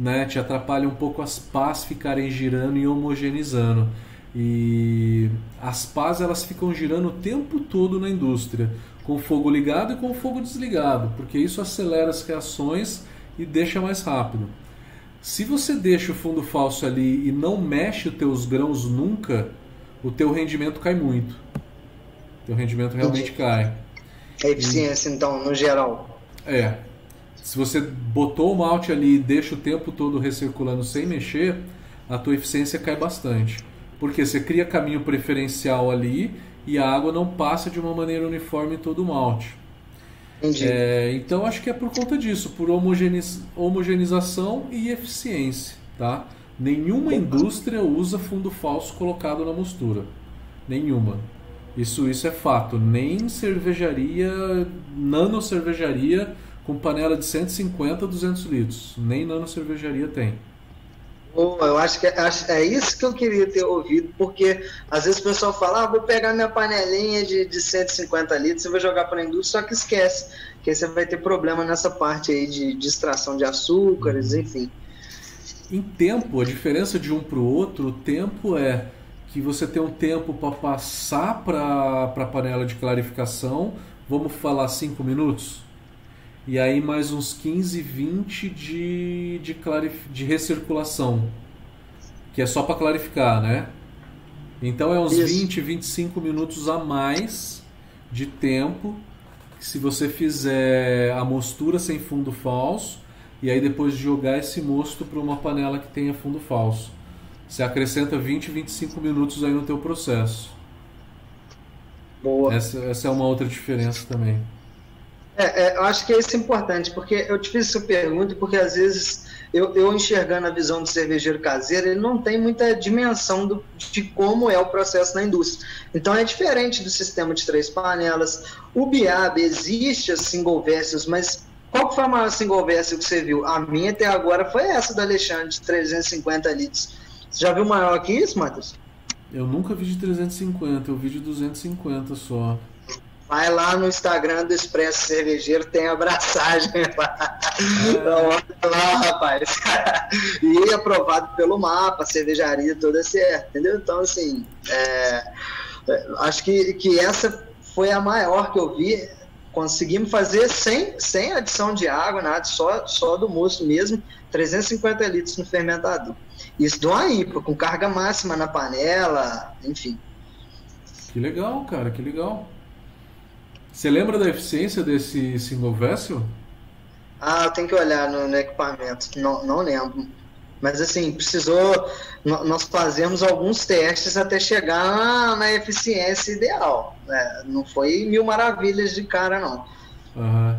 Né? Te atrapalha um pouco as pás ficarem girando e homogeneizando. E as pás elas ficam girando o tempo todo na indústria, com fogo ligado e com fogo desligado, porque isso acelera as reações e deixa mais rápido. Se você deixa o fundo falso ali e não mexe os teus grãos nunca, o teu rendimento cai muito. O teu rendimento realmente cai. A eficiência, e, então, no geral. É. Se você botou o malte ali e deixa o tempo todo recirculando sem mexer, a tua eficiência cai bastante. Porque você cria caminho preferencial ali e a água não passa de uma maneira uniforme em todo o malte. É, então acho que é por conta disso, por homogeniz, homogenização e eficiência. Tá? Nenhuma indústria usa fundo falso colocado na mostura. Nenhuma. Isso, isso é fato. Nem cervejaria, nano cervejaria com panela de 150 a 200 litros. Nem nano cervejaria tem. Oh, eu acho que é, é, isso que eu queria ter ouvido, porque às vezes o pessoal fala, ah, vou pegar minha panelinha de, de 150 litros e vou jogar para a indústria, só que esquece, que aí você vai ter problema nessa parte aí de, de extração de açúcares, uhum. enfim. Em tempo, a diferença de um para o outro, o tempo é que você tem um tempo para passar para a panela de clarificação, vamos falar 5 minutos? e aí mais uns 15, 20 de, de, clarif de recirculação, que é só para clarificar, né? Então é uns Isso. 20, 25 minutos a mais de tempo se você fizer a mostura sem fundo falso e aí depois de jogar esse mosto para uma panela que tenha fundo falso. Você acrescenta 20, 25 minutos aí no teu processo. Boa. Essa, essa é uma outra diferença também. É, é, eu acho que é isso importante, porque eu te fiz essa pergunta porque às vezes eu, eu enxergando a visão do cervejeiro caseiro, ele não tem muita dimensão do, de como é o processo na indústria. Então é diferente do sistema de três panelas. O Biab existe as single vessels, mas qual foi a maior single vessel que você viu? A minha até agora foi essa da Alexandre, de 350 litros. Você já viu maior que isso, Matheus? Eu nunca vi de 350, eu vi de 250 só. Vai lá no Instagram do Expresso Cervejeiro, tem abraçagem lá. É. lá, rapaz. e aprovado pelo mapa, cervejaria toda certa, entendeu? Então, assim, é, é, acho que, que essa foi a maior que eu vi. Conseguimos fazer sem, sem adição de água, nada, só, só do moço mesmo, 350 litros no fermentador. Isso de uma IPA, com carga máxima na panela, enfim. Que legal, cara, que legal. Você lembra da eficiência desse single vessel? Ah, tem que olhar no, no, equipamento, não, não lembro. Mas assim, precisou. Nós fazemos alguns testes até chegar na, na eficiência ideal. Né? Não foi mil maravilhas de cara, não. Uhum.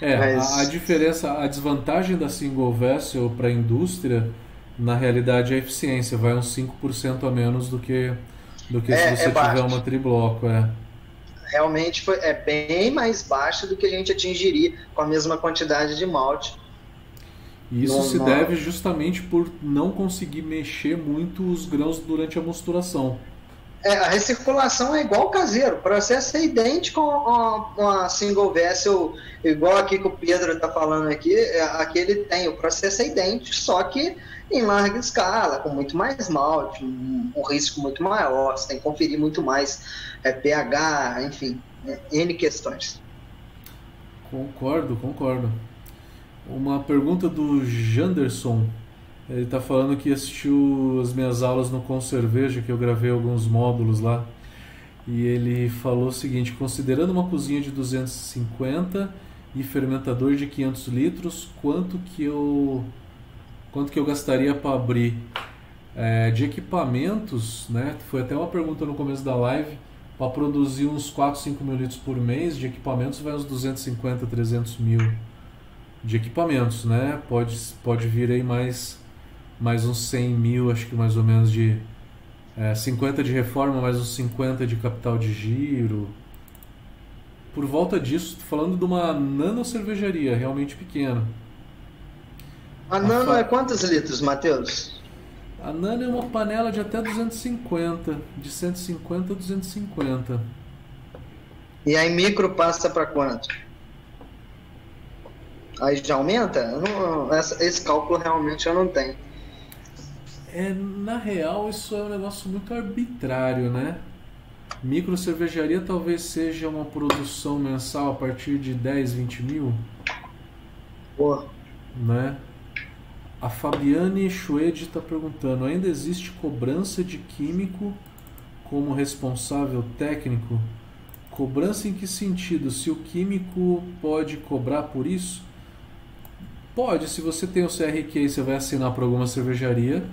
É, Mas... a, a, diferença, a desvantagem da single vessel para a indústria, na realidade, é a eficiência. Vai uns 5% a menos do que, do que é, se você é tiver uma tribloco. É realmente foi, é bem mais baixa do que a gente atingiria com a mesma quantidade de malte. E isso no, se no... deve justamente por não conseguir mexer muito os grãos durante a mosturação. É, a recirculação é igual caseiro, o processo é idêntico a, a single vessel, igual aqui que o Pedro está falando aqui, é, aqui ele tem, o processo é idêntico, só que em larga escala, com muito mais malte, um, um risco muito maior, você tem que conferir muito mais é, pH, enfim, é, N questões. Concordo, concordo. Uma pergunta do Janderson. Ele está falando que assistiu as minhas aulas no Concerveja, que eu gravei alguns módulos lá. E ele falou o seguinte: considerando uma cozinha de 250 e fermentador de 500 litros, quanto que eu quanto que eu gastaria para abrir é, de equipamentos, né? Foi até uma pergunta no começo da live. Para produzir uns 4, 5 mil litros por mês de equipamentos vai uns 250, 300 mil de equipamentos, né? Pode, pode vir aí mais, mais uns 100 mil, acho que mais ou menos de é, 50 de reforma, mais uns 50 de capital de giro. Por volta disso, falando de uma nano cervejaria, realmente pequena. A nano a fa... é quantos litros, Matheus? A nano é uma panela de até 250, de 150 a 250. E aí micro passa para quanto? Aí já aumenta? Não, essa, esse cálculo realmente eu não tenho. É, na real, isso é um negócio muito arbitrário, né? Micro cervejaria talvez seja uma produção mensal a partir de 10, 20 mil. Pô. Né? A Fabiane Schwed está perguntando: ainda existe cobrança de químico como responsável técnico? Cobrança em que sentido? Se o químico pode cobrar por isso? Pode, se você tem o CRQ e você vai assinar para alguma cervejaria,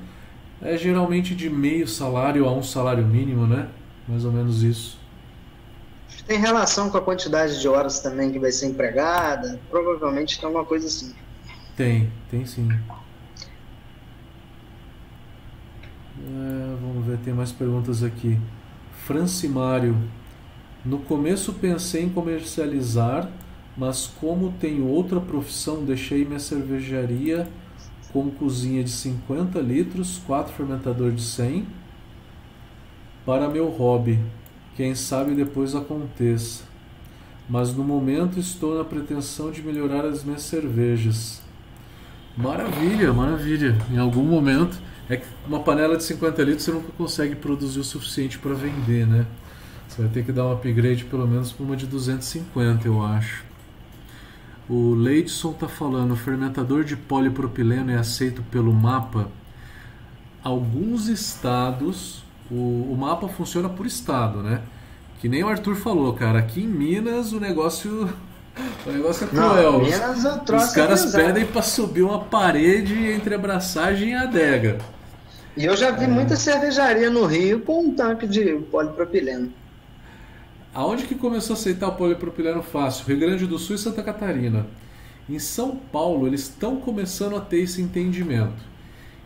é geralmente de meio salário a um salário mínimo, né? Mais ou menos isso. Tem relação com a quantidade de horas também que vai ser empregada? Provavelmente tem alguma coisa assim. Tem, tem sim. É, vamos ver, tem mais perguntas aqui. Francimário. No começo pensei em comercializar, mas como tenho outra profissão, deixei minha cervejaria com cozinha de 50 litros, quatro fermentador de 100 para meu hobby. Quem sabe depois aconteça. Mas no momento estou na pretensão de melhorar as minhas cervejas. Maravilha, maravilha. Em algum momento é que uma panela de 50 litros você nunca consegue produzir o suficiente para vender, né? Você vai ter que dar um upgrade pelo menos para uma de 250, eu acho. O Leidson está falando, o fermentador de polipropileno é aceito pelo mapa. Alguns estados, o, o mapa funciona por estado, né? Que nem o Arthur falou, cara. Aqui em Minas o negócio o negócio é cruel. Não, Minas, Os caras pedem para subir uma parede entre a braçagem e a adega. E eu já vi é. muita cervejaria no Rio com um tanque de polipropileno. Aonde que começou a aceitar o polipropileno fácil? Rio Grande do Sul e Santa Catarina. Em São Paulo, eles estão começando a ter esse entendimento.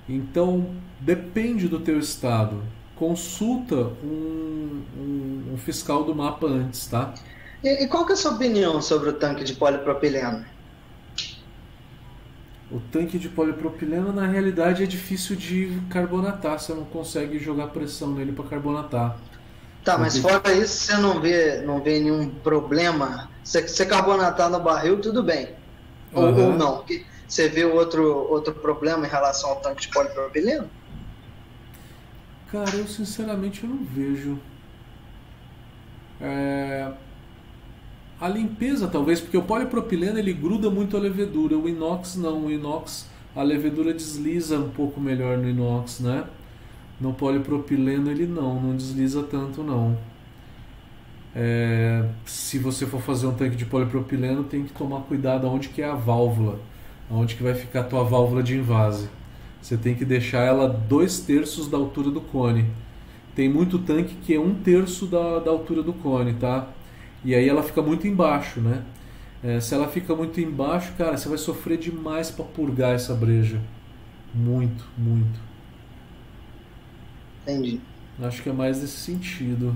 Então, depende do teu estado. Consulta um, um, um fiscal do mapa antes, tá? E, e, qual que é a sua opinião sobre o tanque de polipropileno? O tanque de polipropileno, na realidade, é difícil de carbonatar. Você não consegue jogar pressão nele para carbonatar. Tá, mas fora isso, você não vê, não vê nenhum problema. Se você carbonatar no barril, tudo bem. Ou, uhum. ou não. Você vê outro, outro problema em relação ao tanque de polipropileno? Cara, eu sinceramente eu não vejo. É... A limpeza talvez, porque o polipropileno ele gruda muito a levedura, o inox não, o inox a levedura desliza um pouco melhor no inox, né? No polipropileno ele não, não desliza tanto não. É, se você for fazer um tanque de polipropileno, tem que tomar cuidado aonde que é a válvula, aonde que vai ficar a tua válvula de invase. Você tem que deixar ela dois terços da altura do cone. Tem muito tanque que é um terço da, da altura do cone, tá? E aí ela fica muito embaixo, né? É, se ela fica muito embaixo, cara, você vai sofrer demais para purgar essa breja. Muito, muito. Entendi. Acho que é mais nesse sentido.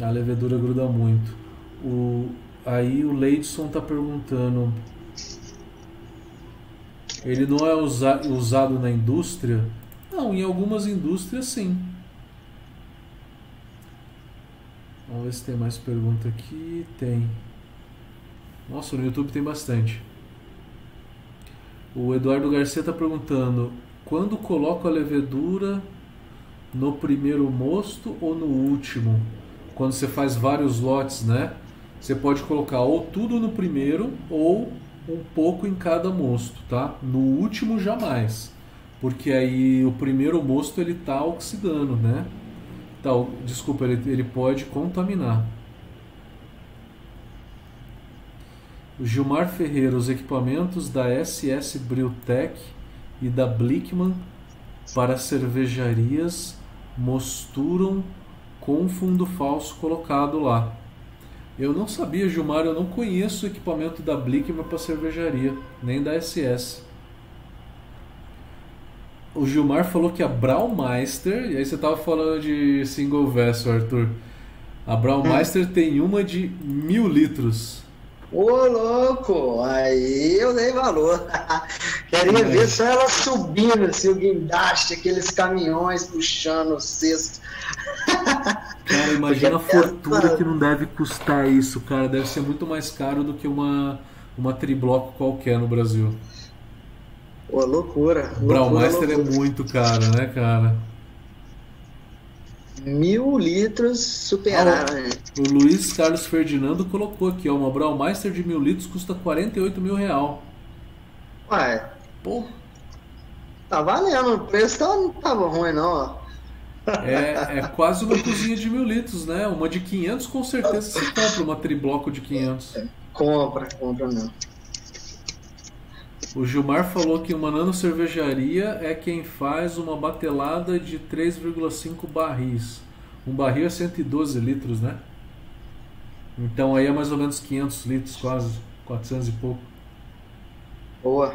A levedura gruda muito. O, aí o Leidson tá perguntando. Ele não é usa, usado na indústria? Não, em algumas indústrias sim. Vamos ver se tem mais pergunta aqui. Tem. Nossa, no YouTube tem bastante. O Eduardo Garcia está perguntando: quando coloco a levedura no primeiro mosto ou no último? Quando você faz vários lotes, né? Você pode colocar ou tudo no primeiro ou um pouco em cada mosto, tá? No último jamais, porque aí o primeiro mosto ele tá oxidando, né? Então, desculpa, ele, ele pode contaminar. O Gilmar Ferreira, os equipamentos da SS Brewtech e da Blickman para cervejarias mosturam com fundo falso colocado lá. Eu não sabia, Gilmar, eu não conheço o equipamento da Blickman para cervejaria, nem da SS o Gilmar falou que a Braumeister, e aí você tava falando de single vessel, Arthur. A Braumeister hum. tem uma de mil litros. Ô, louco! Aí eu dei valor. Queria é. ver só ela subindo, assim, o guindaste, aqueles caminhões puxando o cesto. Cara, imagina a fortuna que não deve custar isso, cara. Deve ser muito mais caro do que uma, uma tribloco qualquer no Brasil. Pô, loucura. Braumeister é muito caro, né, cara? Mil litros superaram, ah, né? O Luiz Carlos Ferdinando colocou aqui, ó, uma Braumeister de mil litros custa 48 mil real. Ué. Pô. Tá valendo, o preço tá, não tava ruim não, ó. É, é quase uma cozinha de mil litros, né? Uma de 500 com certeza você compra uma tribloco de 500. Compra, compra não. O Gilmar falou que uma nano cervejaria é quem faz uma batelada de 3,5 barris. Um barril é 112 litros, né? Então aí é mais ou menos 500 litros, quase 400 e pouco. Boa.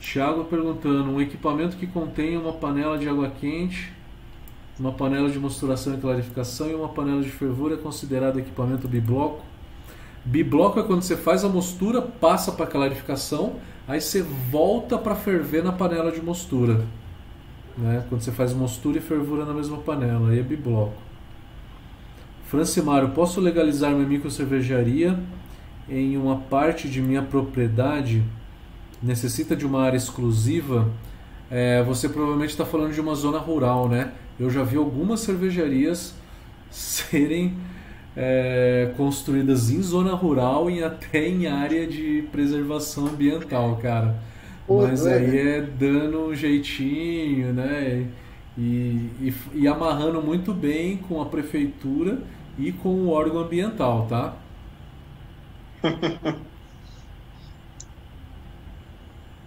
Thiago perguntando: um equipamento que contém uma panela de água quente, uma panela de mosturação e clarificação e uma panela de fervura é considerado equipamento bibloco? Bibloco é quando você faz a mostura, passa para clarificação, aí você volta para ferver na panela de mostura. Né? Quando você faz mostura e fervura na mesma panela, aí é bibloco. Francimário, posso legalizar minha microcervejaria em uma parte de minha propriedade? Necessita de uma área exclusiva? É, você provavelmente está falando de uma zona rural, né? Eu já vi algumas cervejarias serem é, construídas em zona rural e até em área de preservação ambiental, cara. Pô, Mas é. aí é dando um jeitinho, né? E, e, e, amarrando muito bem com a prefeitura e com o órgão ambiental, tá?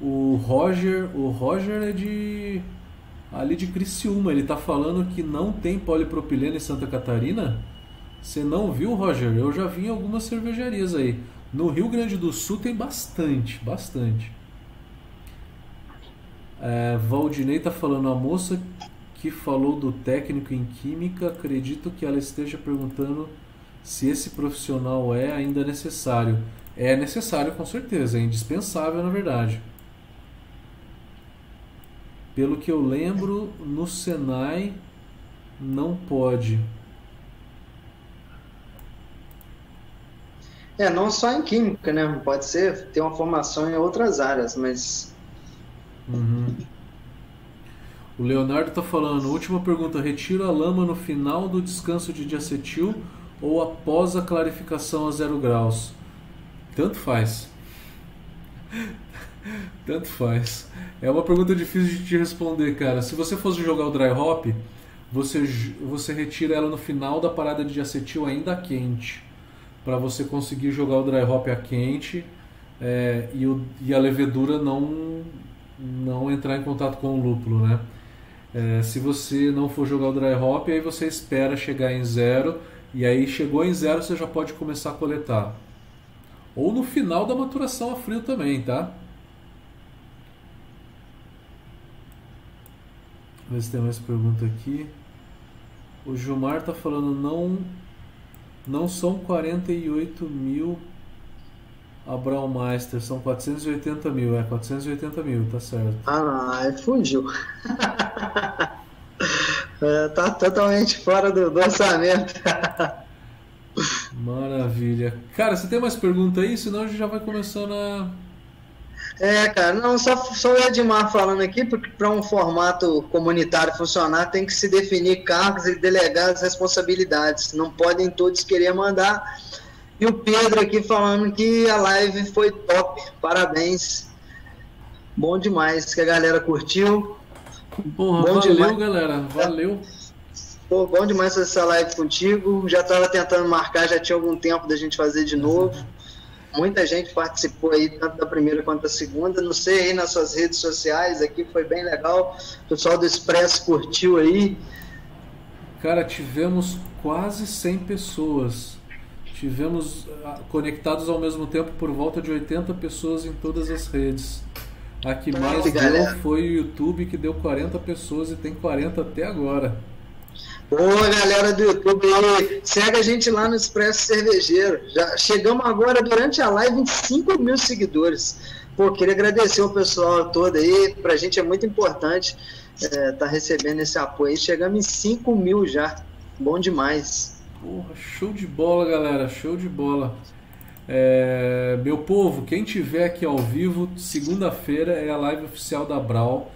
o Roger, o Roger é de ali de Criciúma. Ele está falando que não tem polipropileno em Santa Catarina. Você não viu, Roger? Eu já vi em algumas cervejarias aí. No Rio Grande do Sul tem bastante, bastante. É, Valdinei está falando, a moça que falou do técnico em química, acredito que ela esteja perguntando se esse profissional é ainda necessário. É necessário com certeza, é indispensável na verdade. Pelo que eu lembro, no Senai não pode. É, não só em química, né? Pode ser ter uma formação em outras áreas, mas. Uhum. O Leonardo está falando, última pergunta, retiro a lama no final do descanso de diacetil ou após a clarificação a zero graus? Tanto faz. Tanto faz. É uma pergunta difícil de te responder, cara. Se você fosse jogar o dry hop, você, você retira ela no final da parada de acetil ainda quente, para você conseguir jogar o dry hop a quente é, e, o, e, a levedura não não entrar em contato com o lúpulo, né? É, se você não for jogar o dry hop, aí você espera chegar em zero e aí chegou em zero você já pode começar a coletar. Ou no final da maturação a frio também, tá? Ver se tem mais pergunta aqui. O Gilmar tá falando não não são 48 mil a Braumeister, são 480 mil, é 480 mil, tá certo. Ah, fugiu. é, tá totalmente fora do, do orçamento. Maravilha. Cara, você tem mais pergunta aí? Senão a gente já vai começando a. É, cara, não, só, só o Edmar falando aqui, porque para um formato comunitário funcionar tem que se definir cargos e delegar as responsabilidades. Não podem todos querer mandar. E o Pedro aqui falando que a live foi top. Parabéns. Bom demais, que a galera curtiu. Porra, Bom valeu, demais. galera. Valeu. Pô, bom demais fazer essa live contigo. Já estava tentando marcar, já tinha algum tempo da gente fazer de novo. Muita gente participou aí, tanto da primeira quanto da segunda. Não sei aí nas suas redes sociais, aqui foi bem legal. O pessoal do Expresso curtiu aí. Cara, tivemos quase 100 pessoas. Tivemos ah, conectados ao mesmo tempo por volta de 80 pessoas em todas as redes. A que mais deu foi o YouTube, que deu 40 pessoas e tem 40 até agora. Boa, galera do YouTube aí. Segue a gente lá no Expresso Cervejeiro. Já chegamos agora, durante a live, em 5 mil seguidores. Pô, queria agradecer o pessoal todo aí. Pra gente é muito importante estar é, tá recebendo esse apoio aí. Chegamos em 5 mil já. Bom demais. Porra, show de bola, galera. Show de bola. É, meu povo, quem tiver aqui ao vivo, segunda-feira é a live oficial da Brau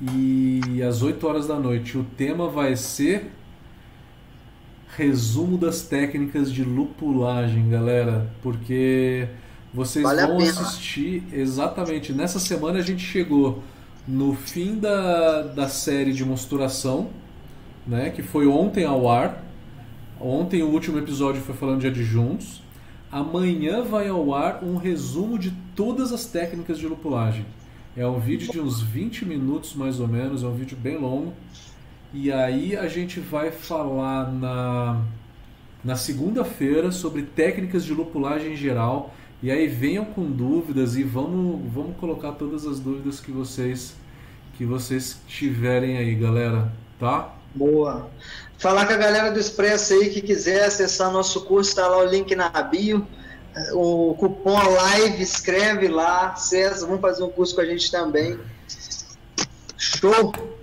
e às 8 horas da noite. O tema vai ser resumo das técnicas de lupulagem, galera, porque vocês vale vão assistir exatamente. Nessa semana a gente chegou no fim da, da série de mosturação, né, que foi ontem ao ar. Ontem o último episódio foi falando de adjuntos. Amanhã vai ao ar um resumo de todas as técnicas de lupulagem. É um vídeo de uns 20 minutos mais ou menos, é um vídeo bem longo. E aí a gente vai falar na, na segunda-feira sobre técnicas de lupulagem em geral. E aí venham com dúvidas e vamos, vamos colocar todas as dúvidas que vocês que vocês tiverem aí, galera, tá? Boa. Falar com a galera do Expresso aí que quiser acessar nosso curso, está lá o link na bio. O cupom live, escreve lá, acessa, vamos fazer um curso com a gente também. Show!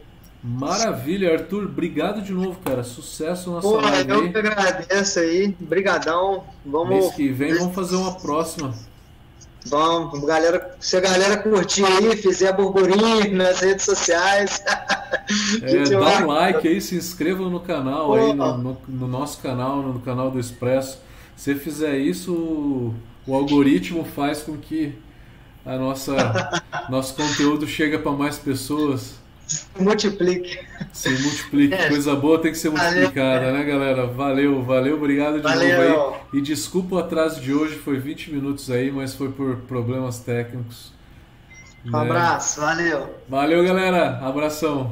Maravilha, Arthur. Obrigado de novo, cara. Sucesso na sua live. Eu que agradeço aí. Brigadão. Vamos... Mês que vem vamos fazer uma próxima. Vamos, galera, se a galera curtir aí, fizer burburinho nas redes sociais. É, dá um like aí, se inscreva no canal aí, no, no, no, nosso canal, no canal do Expresso. Se fizer isso, o, algoritmo faz com que a nossa nosso conteúdo chegue para mais pessoas. Multiplique. Se multiplique. É. Coisa boa tem que ser multiplicada, valeu. né, galera? Valeu, valeu, obrigado de valeu. novo aí. E desculpa o atraso de hoje, foi 20 minutos aí, mas foi por problemas técnicos. Um né? abraço, valeu. Valeu, galera. Abração.